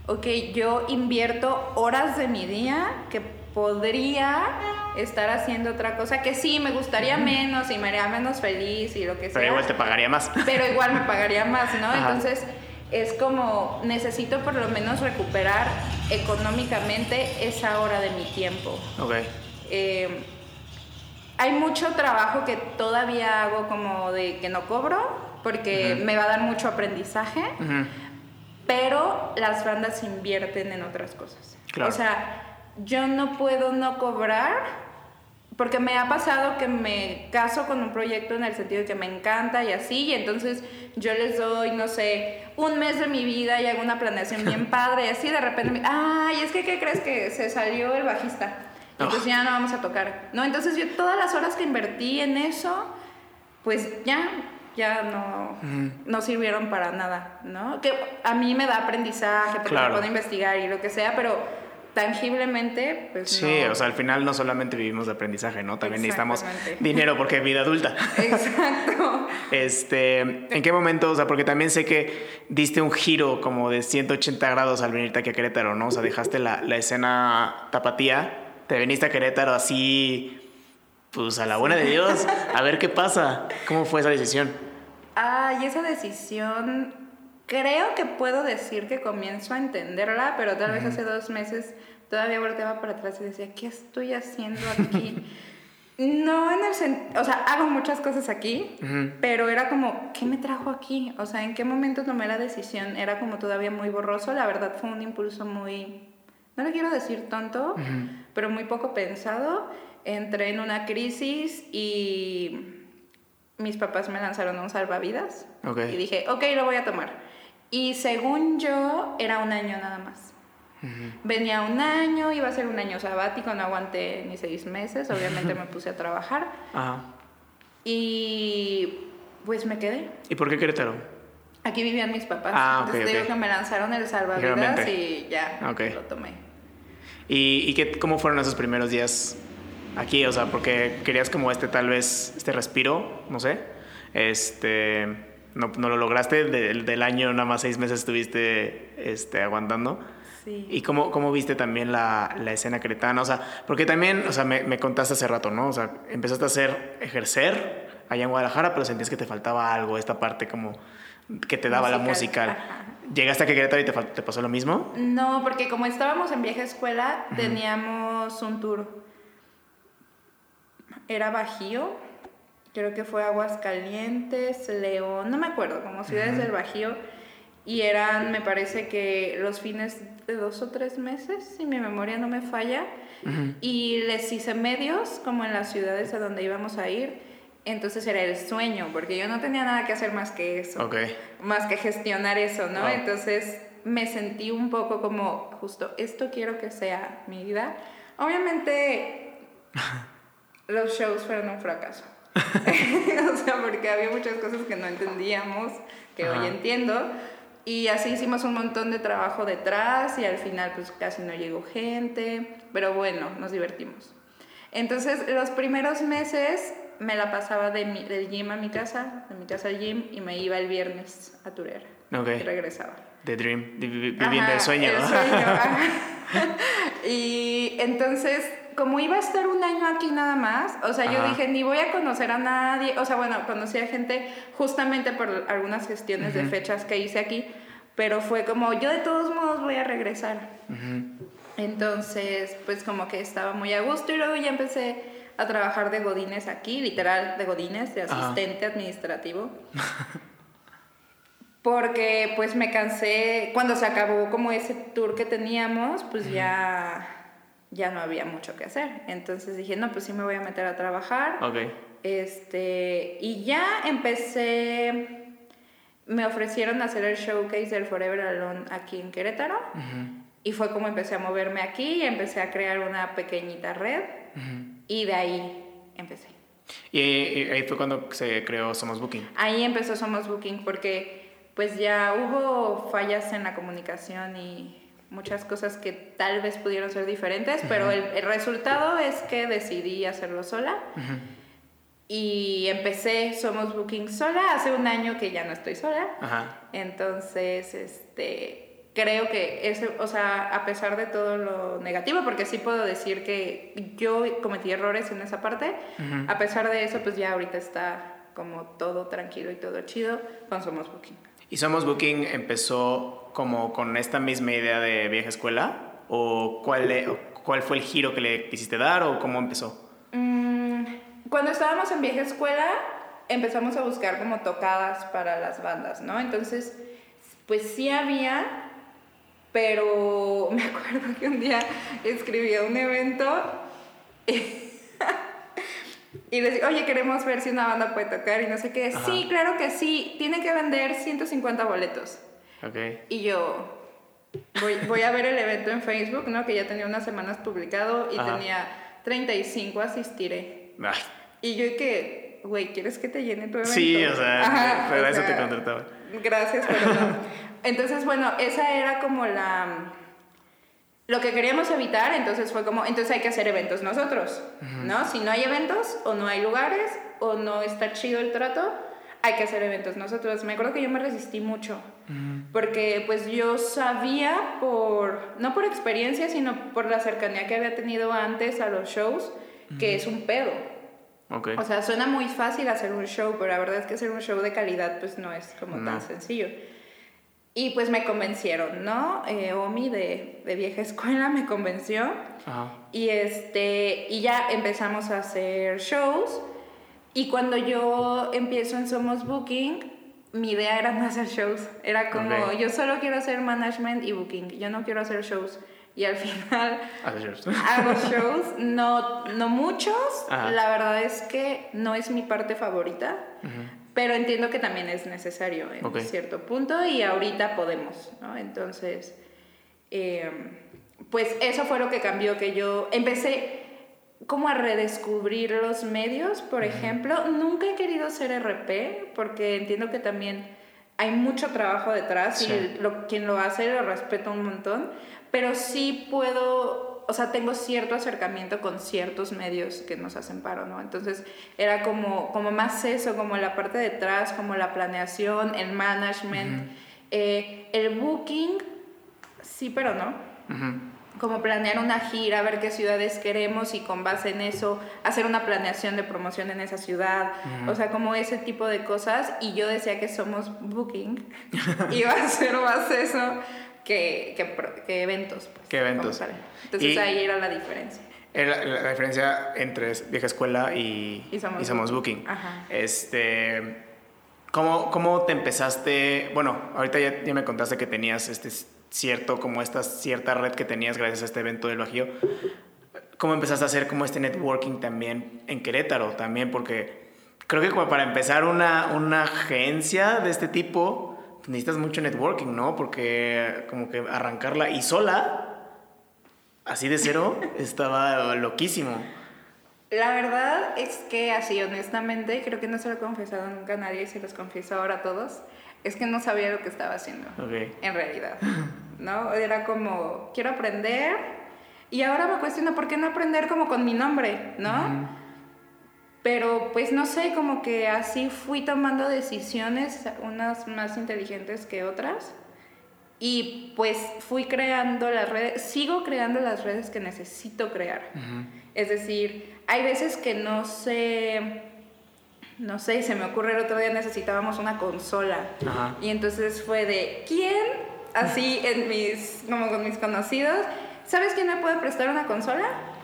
ok, yo invierto horas de mi día que podría estar haciendo otra cosa que sí, me gustaría menos y me haría menos feliz y lo que sea. Pero igual te pagaría más. Pero igual me pagaría más, ¿no? Entonces es como necesito por lo menos recuperar económicamente esa hora de mi tiempo. Ok. Em, hay mucho trabajo que todavía hago como de que no cobro porque me va a dar mucho aprendizaje pero las bandas invierten en otras cosas. O sea, yo no puedo no cobrar porque me ha pasado que me caso con un proyecto en el sentido de que me encanta y así, y entonces yo les doy, no sé, un mes de mi vida y hago una planeación bien padre, y así de repente, me, ay, es que, ¿qué crees que se salió el bajista? Entonces ya no vamos a tocar. No, entonces yo todas las horas que invertí en eso, pues ya ya no, no sirvieron para nada, ¿no? Que a mí me da aprendizaje, porque puedo investigar y lo que sea, pero tangiblemente, pues Sí, o sea, al final no solamente vivimos de aprendizaje, ¿no? También necesitamos dinero porque es vida adulta. Exacto. este, ¿en qué momento? O sea, porque también sé que diste un giro como de 180 grados al venirte aquí a Querétaro, ¿no? O sea, dejaste la, la escena tapatía, te viniste a Querétaro así, pues a la buena de Dios, a ver qué pasa. ¿Cómo fue esa decisión? Ay, esa decisión, creo que puedo decir que comienzo a entenderla, pero tal vez hace dos meses todavía volteaba para atrás y decía, ¿qué estoy haciendo aquí? no en el sentido, o sea, hago muchas cosas aquí, pero era como, ¿qué me trajo aquí? O sea, ¿en qué momento tomé la decisión? Era como todavía muy borroso, la verdad fue un impulso muy, no le quiero decir tonto, pero muy poco pensado. Entré en una crisis y mis papás me lanzaron un salvavidas. Y dije, ok, lo voy a tomar. Y según yo, era un año nada más. Venía un año, iba a ser un año sabático, no aguanté ni seis meses, obviamente me puse a trabajar. Y pues me quedé. ¿Y por qué Querétaro? Aquí vivían mis papás. Ah, Entonces digo que me lanzaron el salvavidas y ya lo tomé. ¿Y, y qué, cómo fueron esos primeros días aquí, o sea, porque querías como este tal vez, este respiro, no sé, este, no, no lo lograste, del, año nada más seis meses estuviste este, aguantando. Sí. ¿Y cómo, cómo viste también la, la, escena cretana? O sea, porque también, o sea, me, me, contaste hace rato, ¿no? O sea, empezaste a hacer, ejercer allá en Guadalajara, pero sentías que te faltaba algo, esta parte como que te daba la música. ¿Llegaste a que Querétaro y te, te, pasó lo mismo? No, porque como estábamos en vieja escuela, teníamos un tour era Bajío, creo que fue Aguascalientes, León, no me acuerdo, como ciudades del Bajío, y eran, me parece que los fines de dos o tres meses, si mi memoria no me falla, y les hice medios, como en las ciudades a donde íbamos a ir, entonces era el sueño, porque yo no tenía nada que hacer más que eso, más que gestionar eso, ¿no? Entonces me sentí un poco como, justo, esto quiero que sea mi vida. Obviamente los shows fueron un fracaso. o sea, porque había muchas cosas que no entendíamos, que hoy entiendo. Y así hicimos un montón de trabajo detrás y al final pues casi no llegó gente, pero bueno, nos divertimos. Entonces los primeros meses me la pasaba de mi, del gym a mi casa, de mi casa al gym y me iba el viernes a Turera. Okay. Y regresaba. The dream, viviendo el sueño. El sueño y entonces, como iba a estar un año aquí nada más, o sea, yo dije, ni voy a conocer a nadie, o sea, bueno, conocí a gente justamente por algunas gestiones de fechas que hice aquí, pero fue como, yo de todos modos voy a regresar. Entonces, pues como que estaba muy a gusto y luego ya empecé a trabajar de godines aquí, literal de godines, de asistente administrativo. porque pues me cansé, cuando se acabó como ese tour que teníamos, pues ya, ya no había mucho que hacer. Entonces dije, no, pues sí me voy a meter a trabajar. Ok. Este, y ya empecé, me ofrecieron hacer el showcase del Forever Alone aquí en Querétaro. Y fue como empecé a moverme aquí y empecé a crear una pequeñita red. Y de ahí empecé. ¿Y ahí fue cuando se creó Somos Booking? Ahí empezó Somos Booking porque pues ya hubo fallas en la comunicación y muchas cosas que tal vez pudieron ser diferentes, pero el, resultado es que decidí hacerlo sola. Y empecé Somos Booking sola, hace un año que ya no estoy sola. Entonces, este, creo que eso, o sea, a pesar de todo lo negativo, porque sí puedo decir que yo cometí errores en esa parte, a pesar de eso, pues ya ahorita está como todo tranquilo y todo chido con Somos Booking. ¿Y Somos Booking empezó como con esta misma idea de vieja escuela? ¿O cuál, cuál fue el giro que le quisiste dar o cómo empezó? Mm, cuando estábamos en vieja escuela empezamos a buscar como tocadas para las bandas, ¿no? Entonces, pues sí había, pero me acuerdo que un día escribí un evento y les digo, oye, queremos ver si una banda puede tocar y no sé qué. Sí, claro que sí, tiene que vender 150 boletos. Okay. Y yo voy, voy, a ver el evento en Facebook, ¿no? Que ya tenía unas semanas publicado y tenía 35, asistiré. Y yo que, güey, ¿quieres que te llene tu evento? Sí, o sea, pero eso te contrataba. Gracias, pero no. Entonces, bueno, esa era como la lo que queríamos evitar, entonces fue como, entonces hay que hacer eventos nosotros, ¿no? Si no hay eventos o no hay lugares o no está chido el trato, hay que hacer eventos nosotros. Me acuerdo que yo me resistí mucho, porque pues yo sabía por, no por experiencia, sino por la cercanía que había tenido antes a los shows, que es un pedo. Okay. O sea, suena muy fácil hacer un show, pero la verdad es que hacer un show de calidad pues no es como tan sencillo. Y pues me convencieron, ¿no? Eh, Omi de, de, vieja escuela me convenció. Y, este, y ya empezamos a hacer shows. Y cuando yo empiezo en Somos Booking, mi idea era no hacer shows. Era como, yo solo quiero hacer management y booking. Yo no quiero hacer shows. Y al final hago shows, no, no muchos. La verdad es que no es mi parte favorita. Pero entiendo que también es necesario en cierto punto y ahorita podemos, ¿no? Entonces, em, pues eso fue lo que cambió, que yo empecé como a redescubrir los medios, por ejemplo. Nunca he querido ser RP porque entiendo que también hay mucho trabajo detrás y lo, quien lo hace lo respeto un montón, pero sí puedo o sea, tengo cierto acercamiento con ciertos medios que nos hacen paro, ¿no? Entonces era como, como más eso, como la parte de atrás, como la planeación, el management, eh, el booking, sí, pero no. Como planear una gira, ver qué ciudades queremos y con base en eso hacer una planeación de promoción en esa ciudad. O sea, como ese tipo de cosas. Y yo decía que somos booking. Iba a ser más eso que, que, eventos. Pues, ¿Qué eventos? Entonces ahí era la diferencia. Era la, diferencia entre vieja escuela y, y somos, Booking. Este, ¿cómo, ¿Cómo te empezaste? Bueno, ahorita ya, ya, me contaste que tenías este cierto, como esta cierta red que tenías gracias a este evento del Bajío. ¿Cómo empezaste a hacer como este networking también en Querétaro? También porque creo que como para empezar una, una agencia de este tipo necesitas mucho networking, ¿no? Porque como que arrancarla y sola, así de cero, estaba loquísimo. La verdad es que así, honestamente, creo que no se lo he confesado nunca a nadie y se los confieso ahora a todos, es que no sabía lo que estaba haciendo, en realidad, ¿no? Era como, quiero aprender y ahora me cuestiono, ¿por qué no aprender como con mi nombre, ¿no? Pero pues no sé, como que así fui tomando decisiones, unas más inteligentes que otras. Y pues fui creando las redes, sigo creando las redes que necesito crear. Es decir, hay veces que no sé, no sé, se me ocurre el otro día necesitábamos una consola. Y entonces fue de, ¿quién? Así en mis, como con mis conocidos, ¿sabes quién me puede prestar una consola?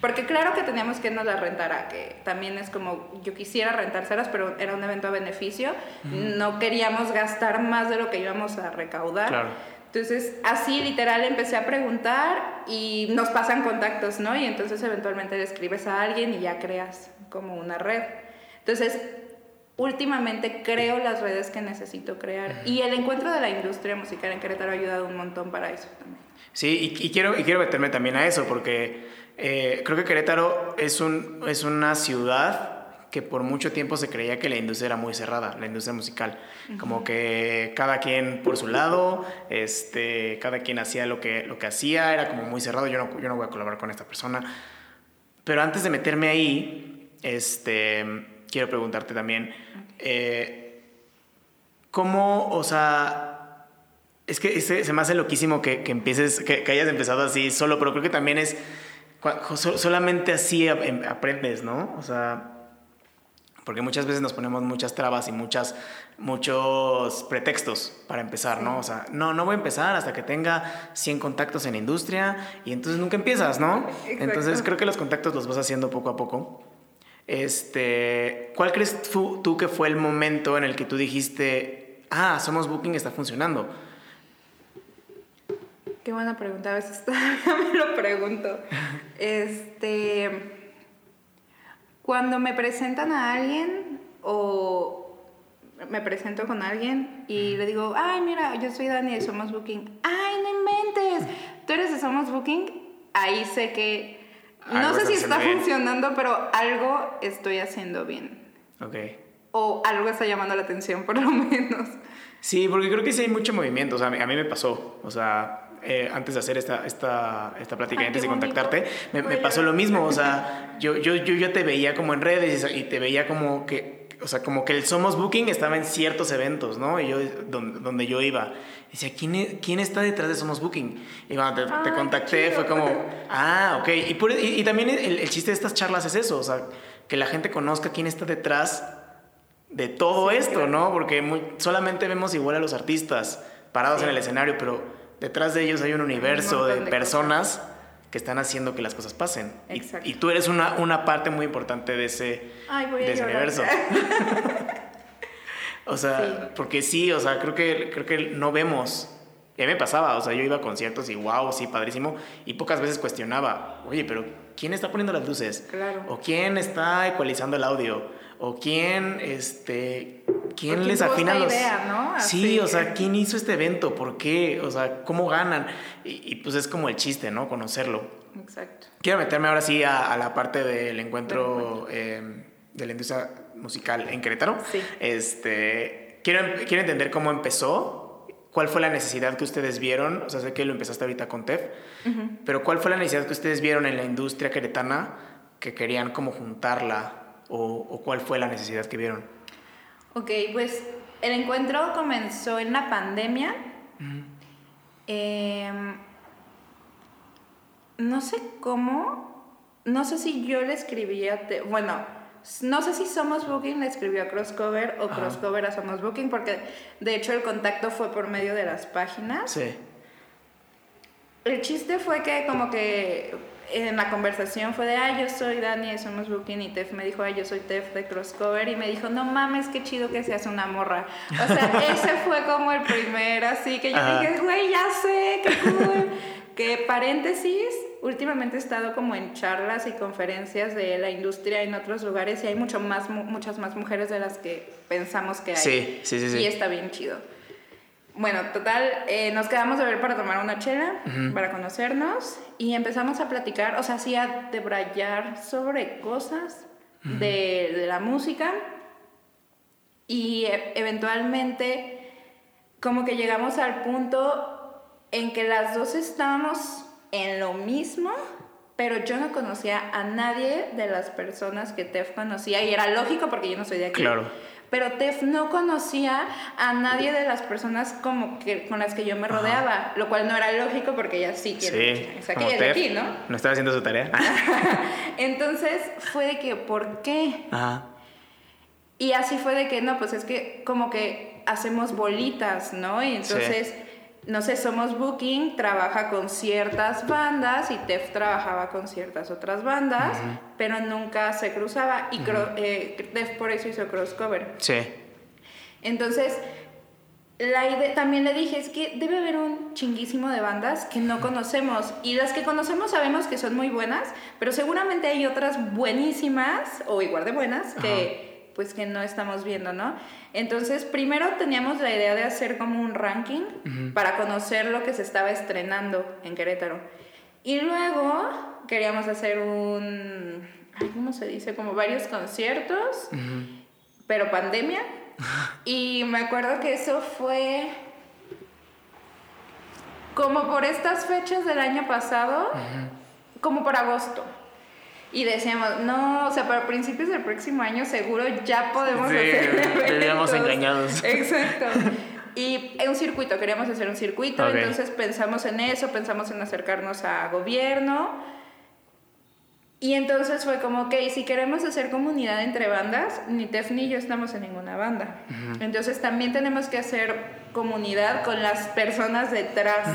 Porque claro que teníamos que nos la rentara, que también es como yo quisiera rentárselas, pero era un evento a beneficio. No queríamos gastar más de lo que íbamos a recaudar. Entonces, así literal empecé a preguntar y nos pasan contactos, ¿no? Y entonces eventualmente le escribes a alguien y ya creas como una red. Entonces, últimamente creo las redes que necesito crear. Y el encuentro de la industria musical en Querétaro ha ayudado un montón para eso también. Sí, y, quiero, y quiero meterme también a eso, porque eh, creo que Querétaro es, un, es una ciudad que por mucho tiempo se creía que la industria era muy cerrada, la industria musical. Como que cada quien por su lado, este, cada quien hacía lo que, lo que hacía, era como muy cerrado, yo no, yo no voy a colaborar con esta persona. Pero antes de meterme ahí, este, quiero preguntarte también, eh, ¿cómo, o sea, es que se, me hace loquísimo que, que empieces, que, hayas empezado así solo, pero creo que también es, solamente así em, aprendes, ¿no? O sea, porque muchas veces nos ponemos muchas trabas y muchas, muchos pretextos para empezar, ¿no? O sea, no, no voy a empezar hasta que tenga 100 contactos en la industria y entonces nunca empiezas, ¿no? Entonces creo que los contactos los vas haciendo poco a poco. Este, ¿Cuál crees tú, tú que fue el momento en el que tú dijiste, ah, Somos Booking está funcionando? Qué buena pregunta, a veces todavía me lo pregunto. Este, cuando me presentan a alguien o me presento con alguien y le digo, ay, mira, yo soy Dani de Somos Booking. Ay, no inventes, tú eres de Somos Booking. Ahí sé que, no sé si está funcionando, pero algo estoy haciendo bien. Ok. O algo está llamando la atención, por lo menos. Sí, porque creo que sí hay mucho movimiento. O sea, a mí me pasó. O sea, eh, antes de hacer esta, esta, esta plática, antes de contactarte, me, pasó lo mismo. O sea, yo, yo, yo ya te veía como en redes y te veía como que, o sea, como que el Somos Booking estaba en ciertos eventos, ¿no? Y yo, donde, donde yo iba, decía, ¿quién, e-, ¿quién está detrás de Somos Booking? Y cuando te, contacté fue como, ah, ok. Y, y, también el, el, chiste de estas charlas es eso, o sea, que la gente conozca quién está detrás de todo esto, ¿no? Porque muy, solamente vemos igual a los artistas parados en el escenario, pero detrás de ellos hay un universo de, personas que están haciendo que las cosas pasen. Y, tú eres una, una parte muy importante de ese, de ese universo. o sea, porque sí, o sea, creo que, creo que no vemos. Y a mí me pasaba, o sea, yo iba a conciertos y wow, sí, padrísimo. Y pocas veces cuestionaba, oye, pero ¿quién está poniendo las luces? Claro. ¿O quién está ecualizando el audio? ¿O quién, este, quién, les afina los... Idea, ¿no? Sí, o sea, ¿quién hizo este evento? ¿Por qué? O sea, ¿cómo ganan? Y, pues es como el chiste, ¿no? Conocerlo. Exacto. Quiero meterme ahora sí a, la parte del encuentro em, de la industria musical en Querétaro. Sí. Este, quiero, quiero entender cómo empezó, cuál fue la necesidad que ustedes vieron, o sea, sé que lo empezaste ahorita con TEF, pero cuál fue la necesidad que ustedes vieron en la industria queretana que querían como juntarla o, o cuál fue la necesidad que vieron. Ok, pues el encuentro comenzó en la pandemia. Em, no sé cómo, no sé si yo le escribía, bueno, no sé si Somos Booking le escribió a Crosscover o Crosscover a Somos Booking, porque de hecho el contacto fue por medio de las páginas. Sí. El chiste fue que como que en la conversación fue de, ay, yo soy Dani Somos Booking y Tef me dijo, ay, yo soy Tef de Crosscover y me dijo, no mames, qué chido que seas una morra. O sea, ese fue como el primer, así que yo dije, güey, ya sé, qué cool. que paréntesis, últimamente he estado como en charlas y conferencias de la industria en otros lugares y hay mucho más, muchas más mujeres de las que pensamos que hay. Sí, sí, sí. sí. Y está bien chido. Bueno, total, eh, nos quedamos a ver para tomar una chela, para conocernos y empezamos a platicar, o sea, así a debrayar sobre cosas de, de, la música y e, eventualmente como que llegamos al punto en que las dos estábamos en lo mismo, pero yo no conocía a nadie de las personas que Tef conocía y era lógico porque yo no soy de aquí. Claro. Pero Tef no conocía a nadie de las personas como que con las que yo me rodeaba, lo cual no era lógico porque ella sí quiere. Sí, o sea, que ella es de aquí, ¿no? No estaba haciendo su tarea. Entonces fue de que, ¿por qué? Ajá. Y así fue de que, no, pues es que como que hacemos bolitas, ¿no? Y entonces no sé, Somos Booking trabaja con ciertas bandas y Tef trabajaba con ciertas otras bandas, pero nunca se cruzaba y uh Tef por eso hizo crossover. Sí. Entonces, la idea, también le dije, es que debe haber un chinguísimo de bandas que no conocemos y las que conocemos sabemos que son muy buenas, pero seguramente hay otras buenísimas o igual de buenas que pues que no estamos viendo, ¿no? Entonces, primero teníamos la idea de hacer como un ranking para conocer lo que se estaba estrenando en Querétaro. Y luego queríamos hacer un, ¿cómo se dice? Como varios conciertos, pero pandemia. y me acuerdo que eso fue como por estas fechas del año pasado, como por agosto. Y decíamos, no, o sea, para principios del próximo año seguro ya podemos sí, hacer. Eventos. engañados. Exacto. Y un circuito, queríamos hacer un circuito, entonces pensamos en eso, pensamos en acercarnos a gobierno. Y entonces fue como, ok, si queremos hacer comunidad entre bandas, ni Tef ni yo estamos en ninguna banda. Entonces también tenemos que hacer comunidad con las personas detrás.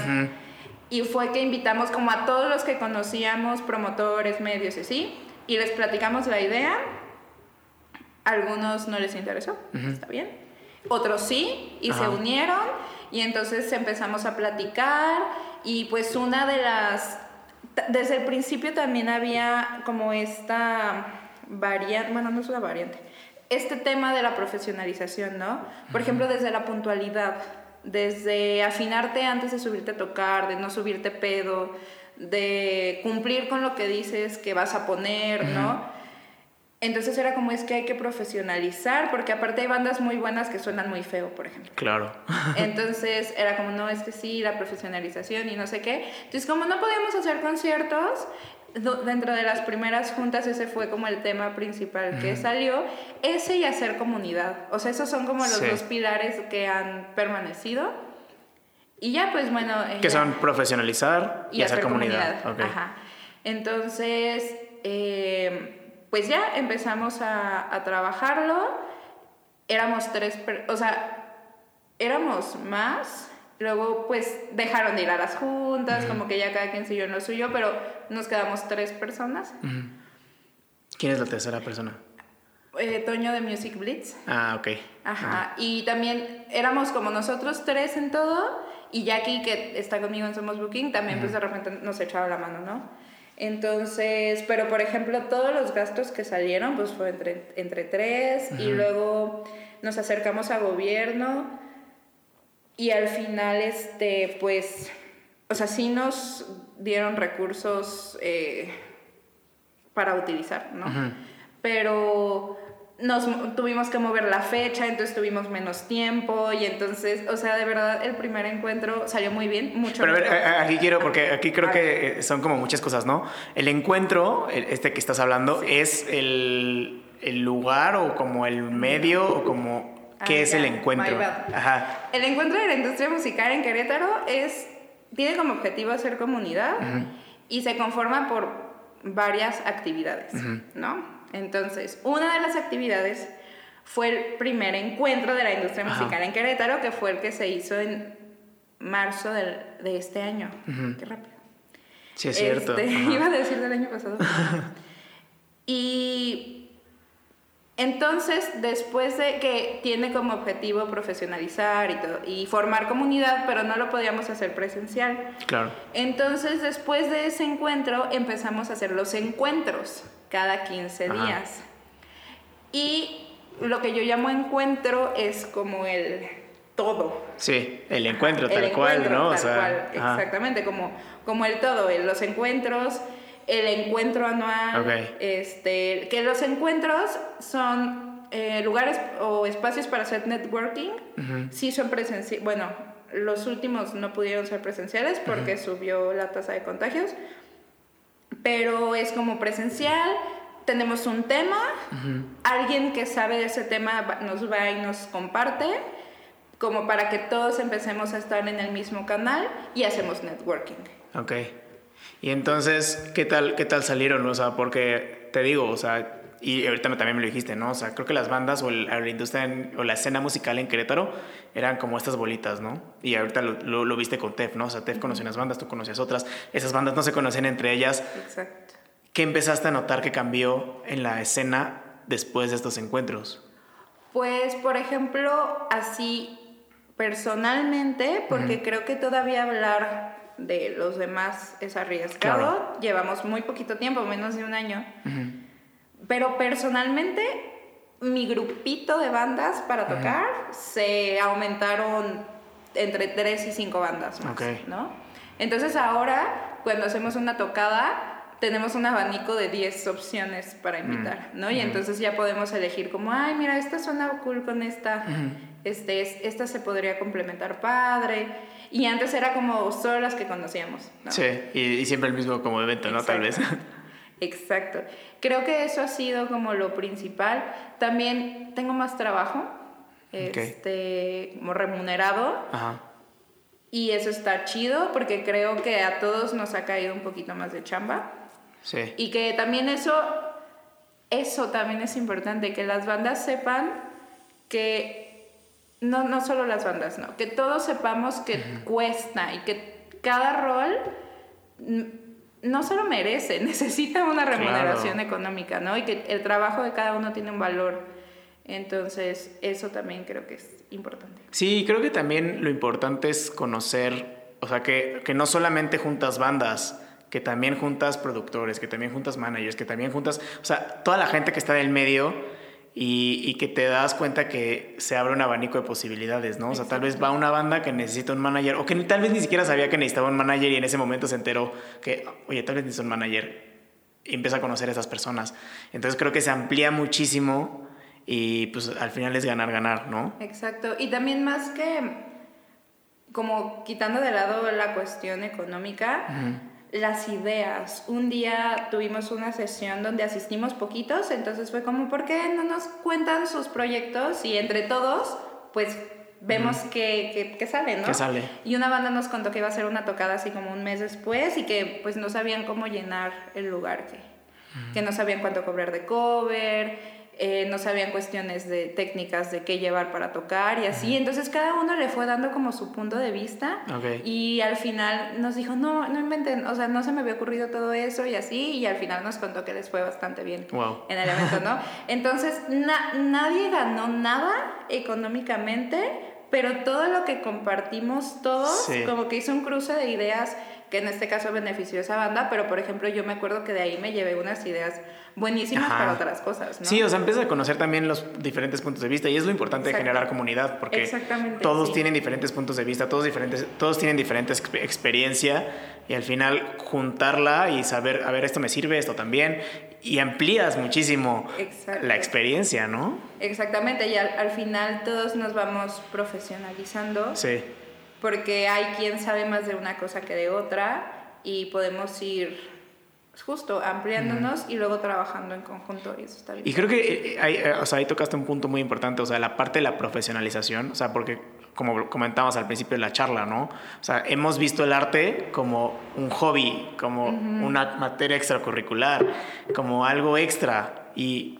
Y fue que invitamos como a todos los que conocíamos, promotores, medios y así, y les platicamos la idea. Algunos no les interesó, está bien. Otros sí, y se unieron, y entonces empezamos a platicar, y pues una de las... Desde el principio también había como esta variante, bueno, no es una variante, este tema de la profesionalización, ¿no? Por ejemplo, desde la puntualidad desde afinarte antes de subirte a tocar, de no subirte pedo, de cumplir con lo que dices que vas a poner, ¿no? Entonces era como es que hay que profesionalizar, porque aparte hay bandas muy buenas que suenan muy feo, por ejemplo. Claro. Entonces era como, no, es que sí, la profesionalización y no sé qué. Entonces como no podíamos hacer conciertos, dentro de las primeras juntas ese fue como el tema principal que salió, ese y hacer comunidad. O sea, esos son como los dos pilares que han permanecido. Y ya pues bueno... Eh, que son profesionalizar y, hacer, comunidad. Ajá. Entonces, eh, pues ya empezamos a, a trabajarlo. Éramos tres, o sea, éramos más Luego, pues, dejaron de ir a las juntas, como que ya cada quien siguió en lo suyo, pero nos quedamos tres personas. ¿Quién es la tercera persona? Eh, Toño de Music Blitz. Ah, ok. Ajá. Y también éramos como nosotros tres en todo, y Jackie, que está conmigo en Somos Booking, también pues de repente nos echaba la mano, ¿no? Entonces, pero por ejemplo, todos los gastos que salieron, pues fue entre, entre tres, y luego nos acercamos a gobierno y al final, este, pues, o sea, sí nos dieron recursos eh, para utilizar, ¿no? Pero nos tuvimos que mover la fecha, entonces tuvimos menos tiempo y entonces, o sea, de verdad el primer encuentro salió muy bien, mucho Pero a ver, aquí quiero, porque aquí creo que son como muchas cosas, ¿no? El encuentro, este que estás hablando, es el, el lugar o como el medio o como ¿Qué es el encuentro? Ajá. El encuentro de la industria musical en Querétaro es, tiene como objetivo hacer comunidad y se conforma por varias actividades, ¿no? Entonces, una de las actividades fue el primer encuentro de la industria musical en Querétaro, que fue el que se hizo en marzo del, de este año. Qué rápido. Sí, es cierto. Este, iba a decir del año pasado. y entonces, después de que tiene como objetivo profesionalizar y, todo, y formar comunidad, pero no lo podíamos hacer presencial. Claro. Entonces, después de ese encuentro, empezamos a hacer los encuentros cada 15 días. Y lo que yo llamo encuentro es como el todo. Sí, el encuentro tal cual, ¿no? Tal cual, exactamente, como, como el todo, los encuentros, el encuentro anual, este, que los encuentros son eh, lugares o espacios para hacer networking, sí son presenciales, bueno, los últimos no pudieron ser presenciales porque subió la tasa de contagios, pero es como presencial, tenemos un tema, alguien que sabe de ese tema nos va y nos comparte, como para que todos empecemos a estar en el mismo canal y hacemos networking. Ok. Y entonces, ¿qué tal, qué tal salieron? O sea, porque te digo, o sea, y ahorita también me lo dijiste, ¿no? O sea, creo que las bandas o la industria o la escena musical en Querétaro eran como estas bolitas, ¿no? Y ahorita lo, lo, viste con Tef, ¿no? O sea, Tef conocía unas bandas, tú conocías otras. Esas bandas no se conocen entre ellas. Exacto. ¿Qué empezaste a notar que cambió en la escena después de estos encuentros? Pues, por ejemplo, así personalmente, porque creo que todavía hablar de los demás es arriesgado. Llevamos muy poquito tiempo, menos de un año. Pero personalmente, mi grupito de bandas para tocar se aumentaron entre tres y cinco bandas más, ¿no? Entonces ahora, cuando hacemos una tocada, tenemos un abanico de 10 opciones para invitar, ¿no? Y entonces ya podemos elegir como, ay, mira, esta suena cool con esta, este, esta se podría complementar padre. Y antes era como solo las que conocíamos, ¿no? Sí, y, siempre el mismo como evento, ¿no? Tal vez. Exacto. Creo que eso ha sido como lo principal. También tengo más trabajo, este, como remunerado. Ajá. Y eso está chido porque creo que a todos nos ha caído un poquito más de chamba. Sí. Y que también eso, eso también es importante, que las bandas sepan que, no, no solo las bandas, no, que todos sepamos que cuesta y que cada rol no solo merece, necesita una remuneración económica, ¿no? Y que el trabajo de cada uno tiene un valor. Entonces, eso también creo que es importante. Sí, creo que también lo importante es conocer, o sea, que, que no solamente juntas bandas, que también juntas productores, que también juntas managers, que también juntas, o sea, toda la gente que está del medio y, y, que te das cuenta que se abre un abanico de posibilidades, ¿no? O sea, tal vez va una banda que necesita un manager, o que tal vez ni siquiera sabía que necesitaba un manager y en ese momento se enteró que, oye, tal vez necesita un manager y empieza a conocer a esas personas. Entonces creo que se amplía muchísimo y pues al final es ganar, ganar, ¿no? Exacto. Y también más que como quitando de lado la cuestión económica, las ideas. Un día tuvimos una sesión donde asistimos poquitos, entonces fue como, ¿por qué no nos cuentan sus proyectos? Y entre todos, pues vemos que, que, sale, ¿no? Que sale. Y una banda nos contó que iba a ser una tocada así como un mes después y que pues no sabían cómo llenar el lugar, que, que no sabían cuánto cobrar de cover, eh, no sabían cuestiones de técnicas de qué llevar para tocar y así. Entonces cada uno le fue dando como su punto de vista y al final nos dijo, no, no inventen, o sea, no se me había ocurrido todo eso y así y al final nos contó que les fue bastante bien en el evento, ¿no? Entonces nadie ganó nada económicamente, pero todo lo que compartimos todos, como que hizo un cruce de ideas que en este caso benefició a esa banda, pero por ejemplo yo me acuerdo que de ahí me llevé unas ideas buenísimas para otras cosas. ¿no? Sí, o sea, empieza a conocer también los diferentes puntos de vista y es lo importante de generar comunidad porque todos tienen diferentes puntos de vista, todos, diferentes, todos tienen diferentes experiencia y al final juntarla y saber, a ver, esto me sirve, esto también y amplías muchísimo la experiencia, ¿no? Exactamente, y al, al final todos nos vamos profesionalizando. Sí. Porque hay quien sabe más de una cosa que de otra y podemos ir justo ampliándonos y luego trabajando en conjunto y eso está bien. Y creo que eh, ahí, eh, o sea, ahí tocaste un punto muy importante, o sea, la parte de la profesionalización, o sea, porque como comentábamos al principio de la charla, ¿no? O sea, hemos visto el arte como un hobby, como una materia extracurricular, como algo extra y,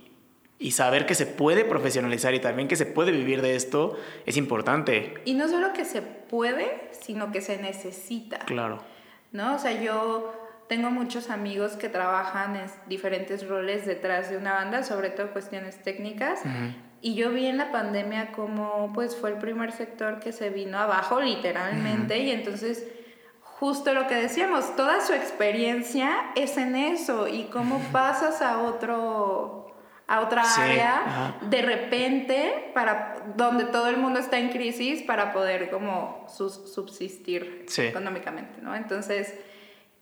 y saber que se puede profesionalizar y también que se puede vivir de esto es importante. Y no solo que se puede, sino que se necesita. Claro. ¿No? O sea, yo tengo muchos amigos que trabajan en diferentes roles detrás de una banda, sobre todo cuestiones técnicas. Y yo vi en la pandemia como pues fue el primer sector que se vino abajo literalmente y entonces justo lo que decíamos, toda su experiencia es en eso y cómo pasas a otro a otra área de repente para donde todo el mundo está en crisis para poder como subsistir económicamente, ¿no? Entonces,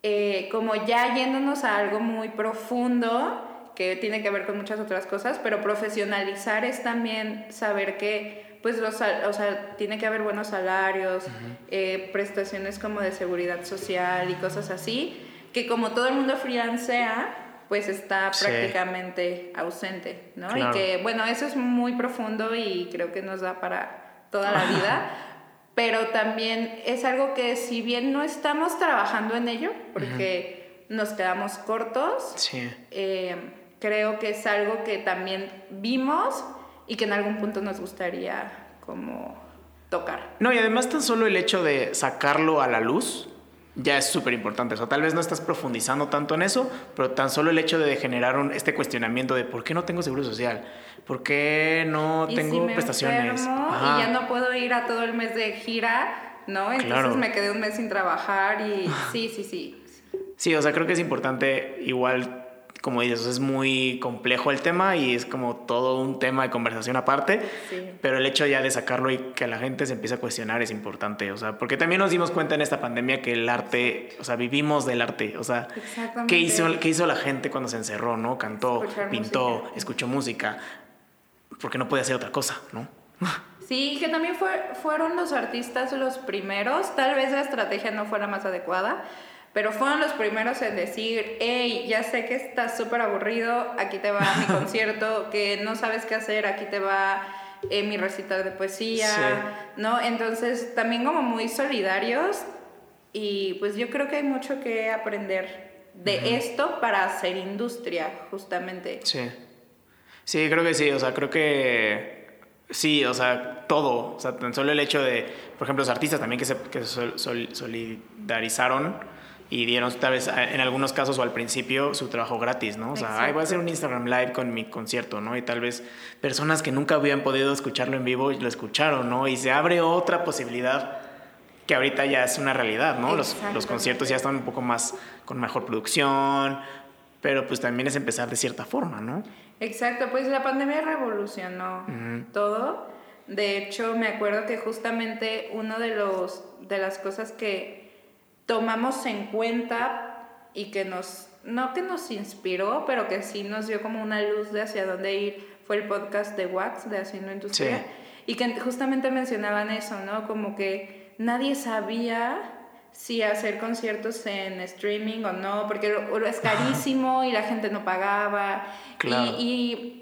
eh, como ya yéndonos a algo muy profundo que tiene que ver con muchas otras cosas, pero profesionalizar es también saber que pues los, o sea, tiene que haber buenos salarios, eh, prestaciones como de seguridad social y cosas así, que como todo el mundo freelancea, pues está prácticamente ausente, ¿no? Y que, bueno, eso es muy profundo y creo que nos da para toda la vida, pero también es algo que si bien no estamos trabajando en ello, porque nos quedamos cortos, eh, creo que es algo que también vimos y que en algún punto nos gustaría como tocar. No, y además tan solo el hecho de sacarlo a la luz, ya es súper importante. O sea, tal vez no estás profundizando tanto en eso, pero tan solo el hecho de generar un, este cuestionamiento de por qué no tengo seguro social, por qué no tengo prestaciones. y ya no puedo ir a todo el mes de gira, ¿no? Entonces me quedé un mes sin trabajar y sí, sí, sí. Sí, o sea, creo que es importante igual como dices, es muy complejo el tema y es como todo un tema de conversación aparte, pero el hecho ya de sacarlo y que la gente se empiece a cuestionar es importante, o sea, porque también nos dimos cuenta en esta pandemia que el arte, o sea, vivimos del arte, o sea, ¿qué hizo, ¿qué hizo la gente cuando se encerró, no? Cantó, pintó, escuchó música, porque no podía hacer otra cosa, ¿no? Sí, que también fue, fueron los artistas los primeros, tal vez la estrategia no fuera más adecuada, pero fueron los primeros en decir, hey, ya sé que estás súper aburrido, aquí te va mi concierto, que no sabes qué hacer, aquí te va eh, mi recital de poesía, ¿no? Entonces, también como muy solidarios y pues yo creo que hay mucho que aprender de esto para hacer industria, justamente. Sí. Sí, creo que sí, o sea, creo que sí, o sea, todo, o sea, tan solo el hecho de, por ejemplo, los artistas también que se, que solidarizaron y dieron tal vez en algunos casos o al principio su trabajo gratis, ¿no? O sea, Ay, voy a hacer un Instagram Live con mi concierto, ¿no? Y tal vez personas que nunca habían podido escucharlo en vivo lo escucharon, ¿no? Y se abre otra posibilidad que ahorita ya es una realidad, ¿no? Los, los, conciertos ya están un poco más con mejor producción, pero pues también es empezar de cierta forma, ¿no? Exacto, pues la pandemia revolucionó todo. De hecho, me acuerdo que justamente uno de los de las cosas que tomamos en cuenta y que nos, no que nos inspiró, pero que sí nos dio como una luz de hacia dónde ir, fue el podcast de Wax, de Haciendo Industria, y que justamente mencionaban eso, ¿no? Como que nadie sabía si hacer conciertos en streaming o no, porque es carísimo y la gente no pagaba. Y, y,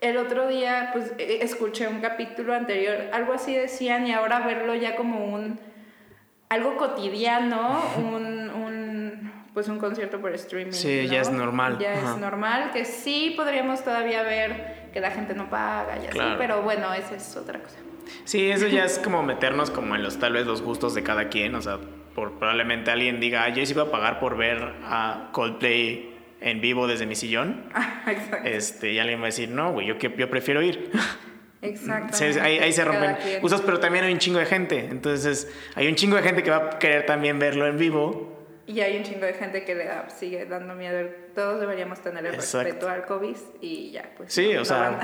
el otro día, pues, e, escuché un capítulo anterior, algo así decían, y ahora verlo ya como un algo cotidiano, un, un, pues un concierto por streaming. Sí, ya es normal. Ya es normal, que sí podríamos todavía ver que la gente no paga y así, pero bueno, esa es otra cosa. Sí, eso ya es como meternos como en los tal vez los gustos de cada quien, o sea, por, probablemente alguien diga, yo sí iba a pagar por ver a Coldplay en vivo desde mi sillón. Exacto. Este, y alguien va a decir, no, güey, yo, yo prefiero ir. Exacto. ahí, se rompen usos, pero también hay un chingo de gente. Entonces, hay un chingo de gente que va a querer también verlo en vivo. Y hay un chingo de gente que le sigue dando miedo. Todos deberíamos tener el respeto al COVID y ya, pues. Sí, o sea.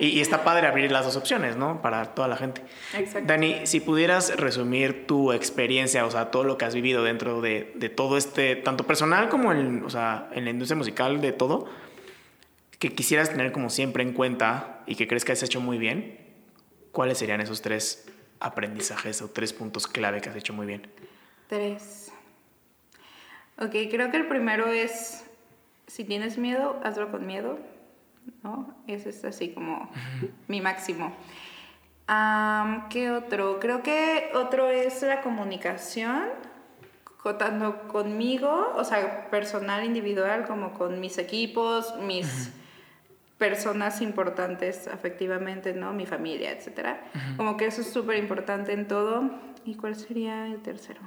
Y, está padre abrir las dos opciones, ¿no? Para toda la gente. Exacto. Dani, si pudieras resumir tu experiencia, o sea, todo lo que has vivido dentro de, de todo este, tanto personal como en, o sea, en la industria musical, de todo que quisieras tener como siempre en cuenta y que crees que has hecho muy bien, ¿cuáles serían esos tres aprendizajes o tres puntos clave que has hecho muy bien? Tres. Ok, creo que el primero es, si tienes miedo, hazlo con miedo, ¿no? Ese es así como mi máximo. ¿Qué otro? Creo que otro es la comunicación, tanto conmigo, o sea, personal, individual, como con mis equipos, mis personas importantes afectivamente, ¿no? Mi familia, etcétera. Como que eso es súper importante en todo. ¿Y cuál sería el tercero?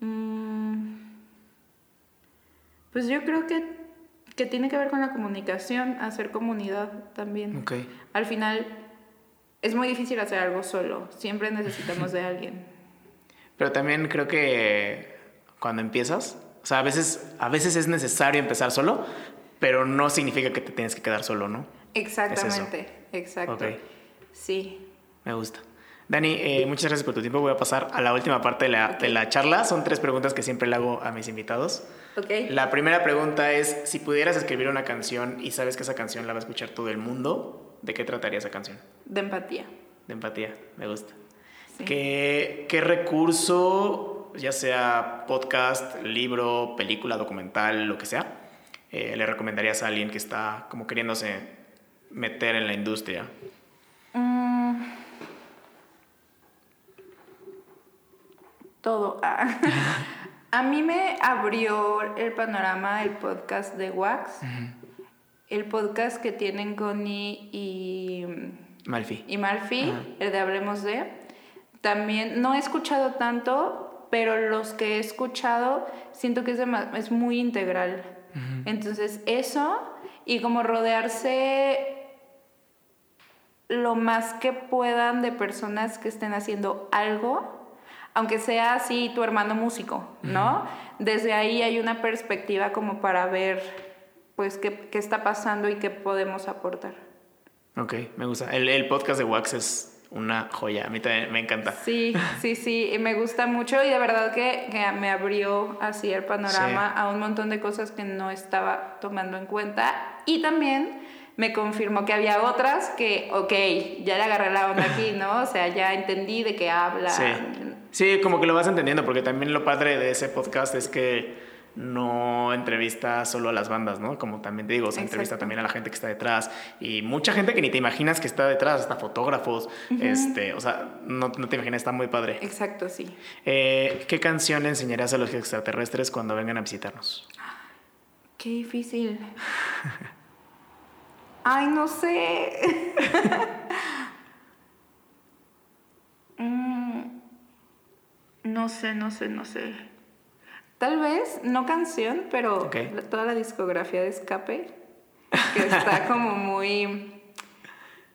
Mm, pues yo creo que, que, tiene que ver con la comunicación, hacer comunidad también. Okay. Al final es muy difícil hacer algo solo, siempre necesitamos de alguien. Pero también creo que cuando empiezas, o sea, a veces, a veces es necesario empezar solo, pero no significa que te tienes que quedar solo, ¿no? Exactamente, exacto. Ok. Sí. Me gusta. Dani, eh, muchas gracias por tu tiempo. Voy a pasar a la última parte de la, de la charla. Son tres preguntas que siempre le hago a mis invitados. Ok. La primera pregunta es, si pudieras escribir una canción y sabes que esa canción la va a escuchar todo el mundo, ¿de qué trataría esa canción? De empatía. De empatía, me gusta. Sí. ¿Qué, qué recurso, ya sea podcast, libro, película, documental, lo que sea, eh, le recomendarías a alguien que está como queriéndose meter en la industria? Mm. Todo. Ah. A mí me abrió el panorama el podcast de Wax, el podcast que tienen Connie y, Malfi. y Malfi, el de Hablemos de. También no he escuchado tanto, pero los que he escuchado siento que es, es muy integral. Entonces, eso y como rodearse lo más que puedan de personas que estén haciendo algo, aunque sea así tu hermano músico, ¿no? Desde ahí hay una perspectiva como para ver, pues, qué, qué está pasando y qué podemos aportar. Ok, me gusta. El, el podcast de Wax es una joya. A mí también me encanta. Sí, sí, sí, y me gusta mucho y de verdad que, que me abrió así el panorama Sí. a un montón de cosas que no estaba tomando en cuenta y también me confirmó que había otras que, ok, ya le agarré la onda aquí, ¿no? O sea, ya entendí de qué habla. Sí. Sí, como que lo vas entendiendo, porque también lo padre de ese podcast es que no entrevista solo a las bandas, ¿no? Como también te digo, se entrevista también a la gente que está detrás y mucha gente que ni te imaginas que está detrás, hasta fotógrafos, este, o sea, no, no te imaginas, está muy padre. Exacto, sí. Eh, ¿Qué canción le enseñarás a los extraterrestres cuando vengan a visitarnos? Qué difícil. Ay, no sé. Mm, no sé, no sé, no sé. Tal vez, no canción, pero toda la discografía de Escape, que está como muy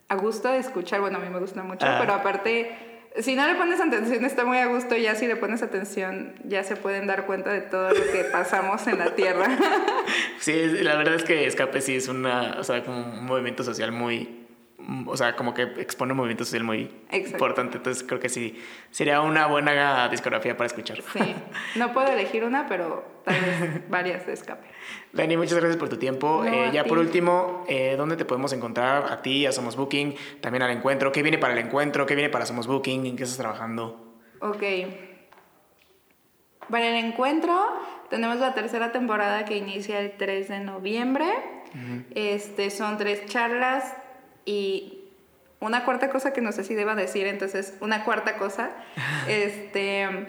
a gusto de escuchar. Bueno, a mí me gusta mucho, Ah. pero aparte, si no le pones atención, está muy a gusto. Ya si le pones atención, ya se pueden dar cuenta de todo lo que pasamos en la Tierra. Sí, la verdad es que Escape sí es una, o sea, como un movimiento social muy, o sea, como que expone un movimiento social muy Exacto. importante, entonces creo que sí, sería una buena discografía para escuchar. Sí, no puedo elegir una, pero tal vez varias de escape. Dani, muchas gracias por tu tiempo. No, Eh, ya ti. por último, eh, ¿dónde te podemos encontrar? A ti, a Somos Booking, también al encuentro. ¿Qué viene para el encuentro? ¿Qué viene para Somos Booking? ¿En qué estás trabajando? Ok. Para el encuentro tenemos la tercera temporada que inicia el 3 de noviembre. este, son tres charlas y una cuarta cosa que no sé si deba decir, entonces una cuarta cosa. este,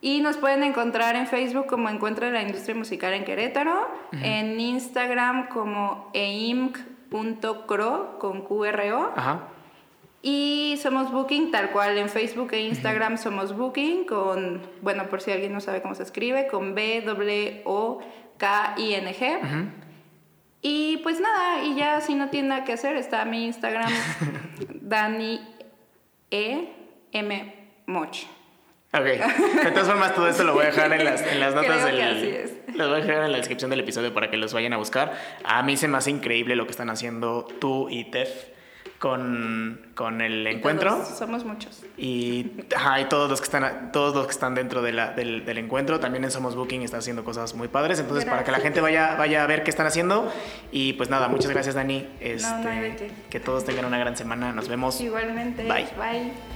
y nos pueden encontrar en Facebook como Encuentro de la Industria Musical en Querétaro, en Instagram como eimc.cro con QRO. Ajá. Y somos Booking, tal cual en Facebook e Instagram somos Booking, con, bueno, por si alguien no sabe cómo se escribe, con B, W, O, K, I, N, G. Y pues nada, y ya si no tiene nada que hacer, está mi Instagram, Dani E, M, Moch. Ok. De todas formas, todo esto lo voy a dejar en las, en las notas Creo que del. así es. Los voy a dejar en la descripción del episodio para que los vayan a buscar. A mí se me hace increíble lo que están haciendo tú y Tef con, con el encuentro. Todos, somos muchos. Y, ajá, y todos los que están todos los que están dentro de la- del, del encuentro también en Somos Booking están haciendo cosas muy padres entonces para que la gente vaya vaya a ver qué están haciendo y pues nada muchas gracias Dani este, no de qué. que todos tengan una gran semana nos vemos Igualmente. Bye. Bye.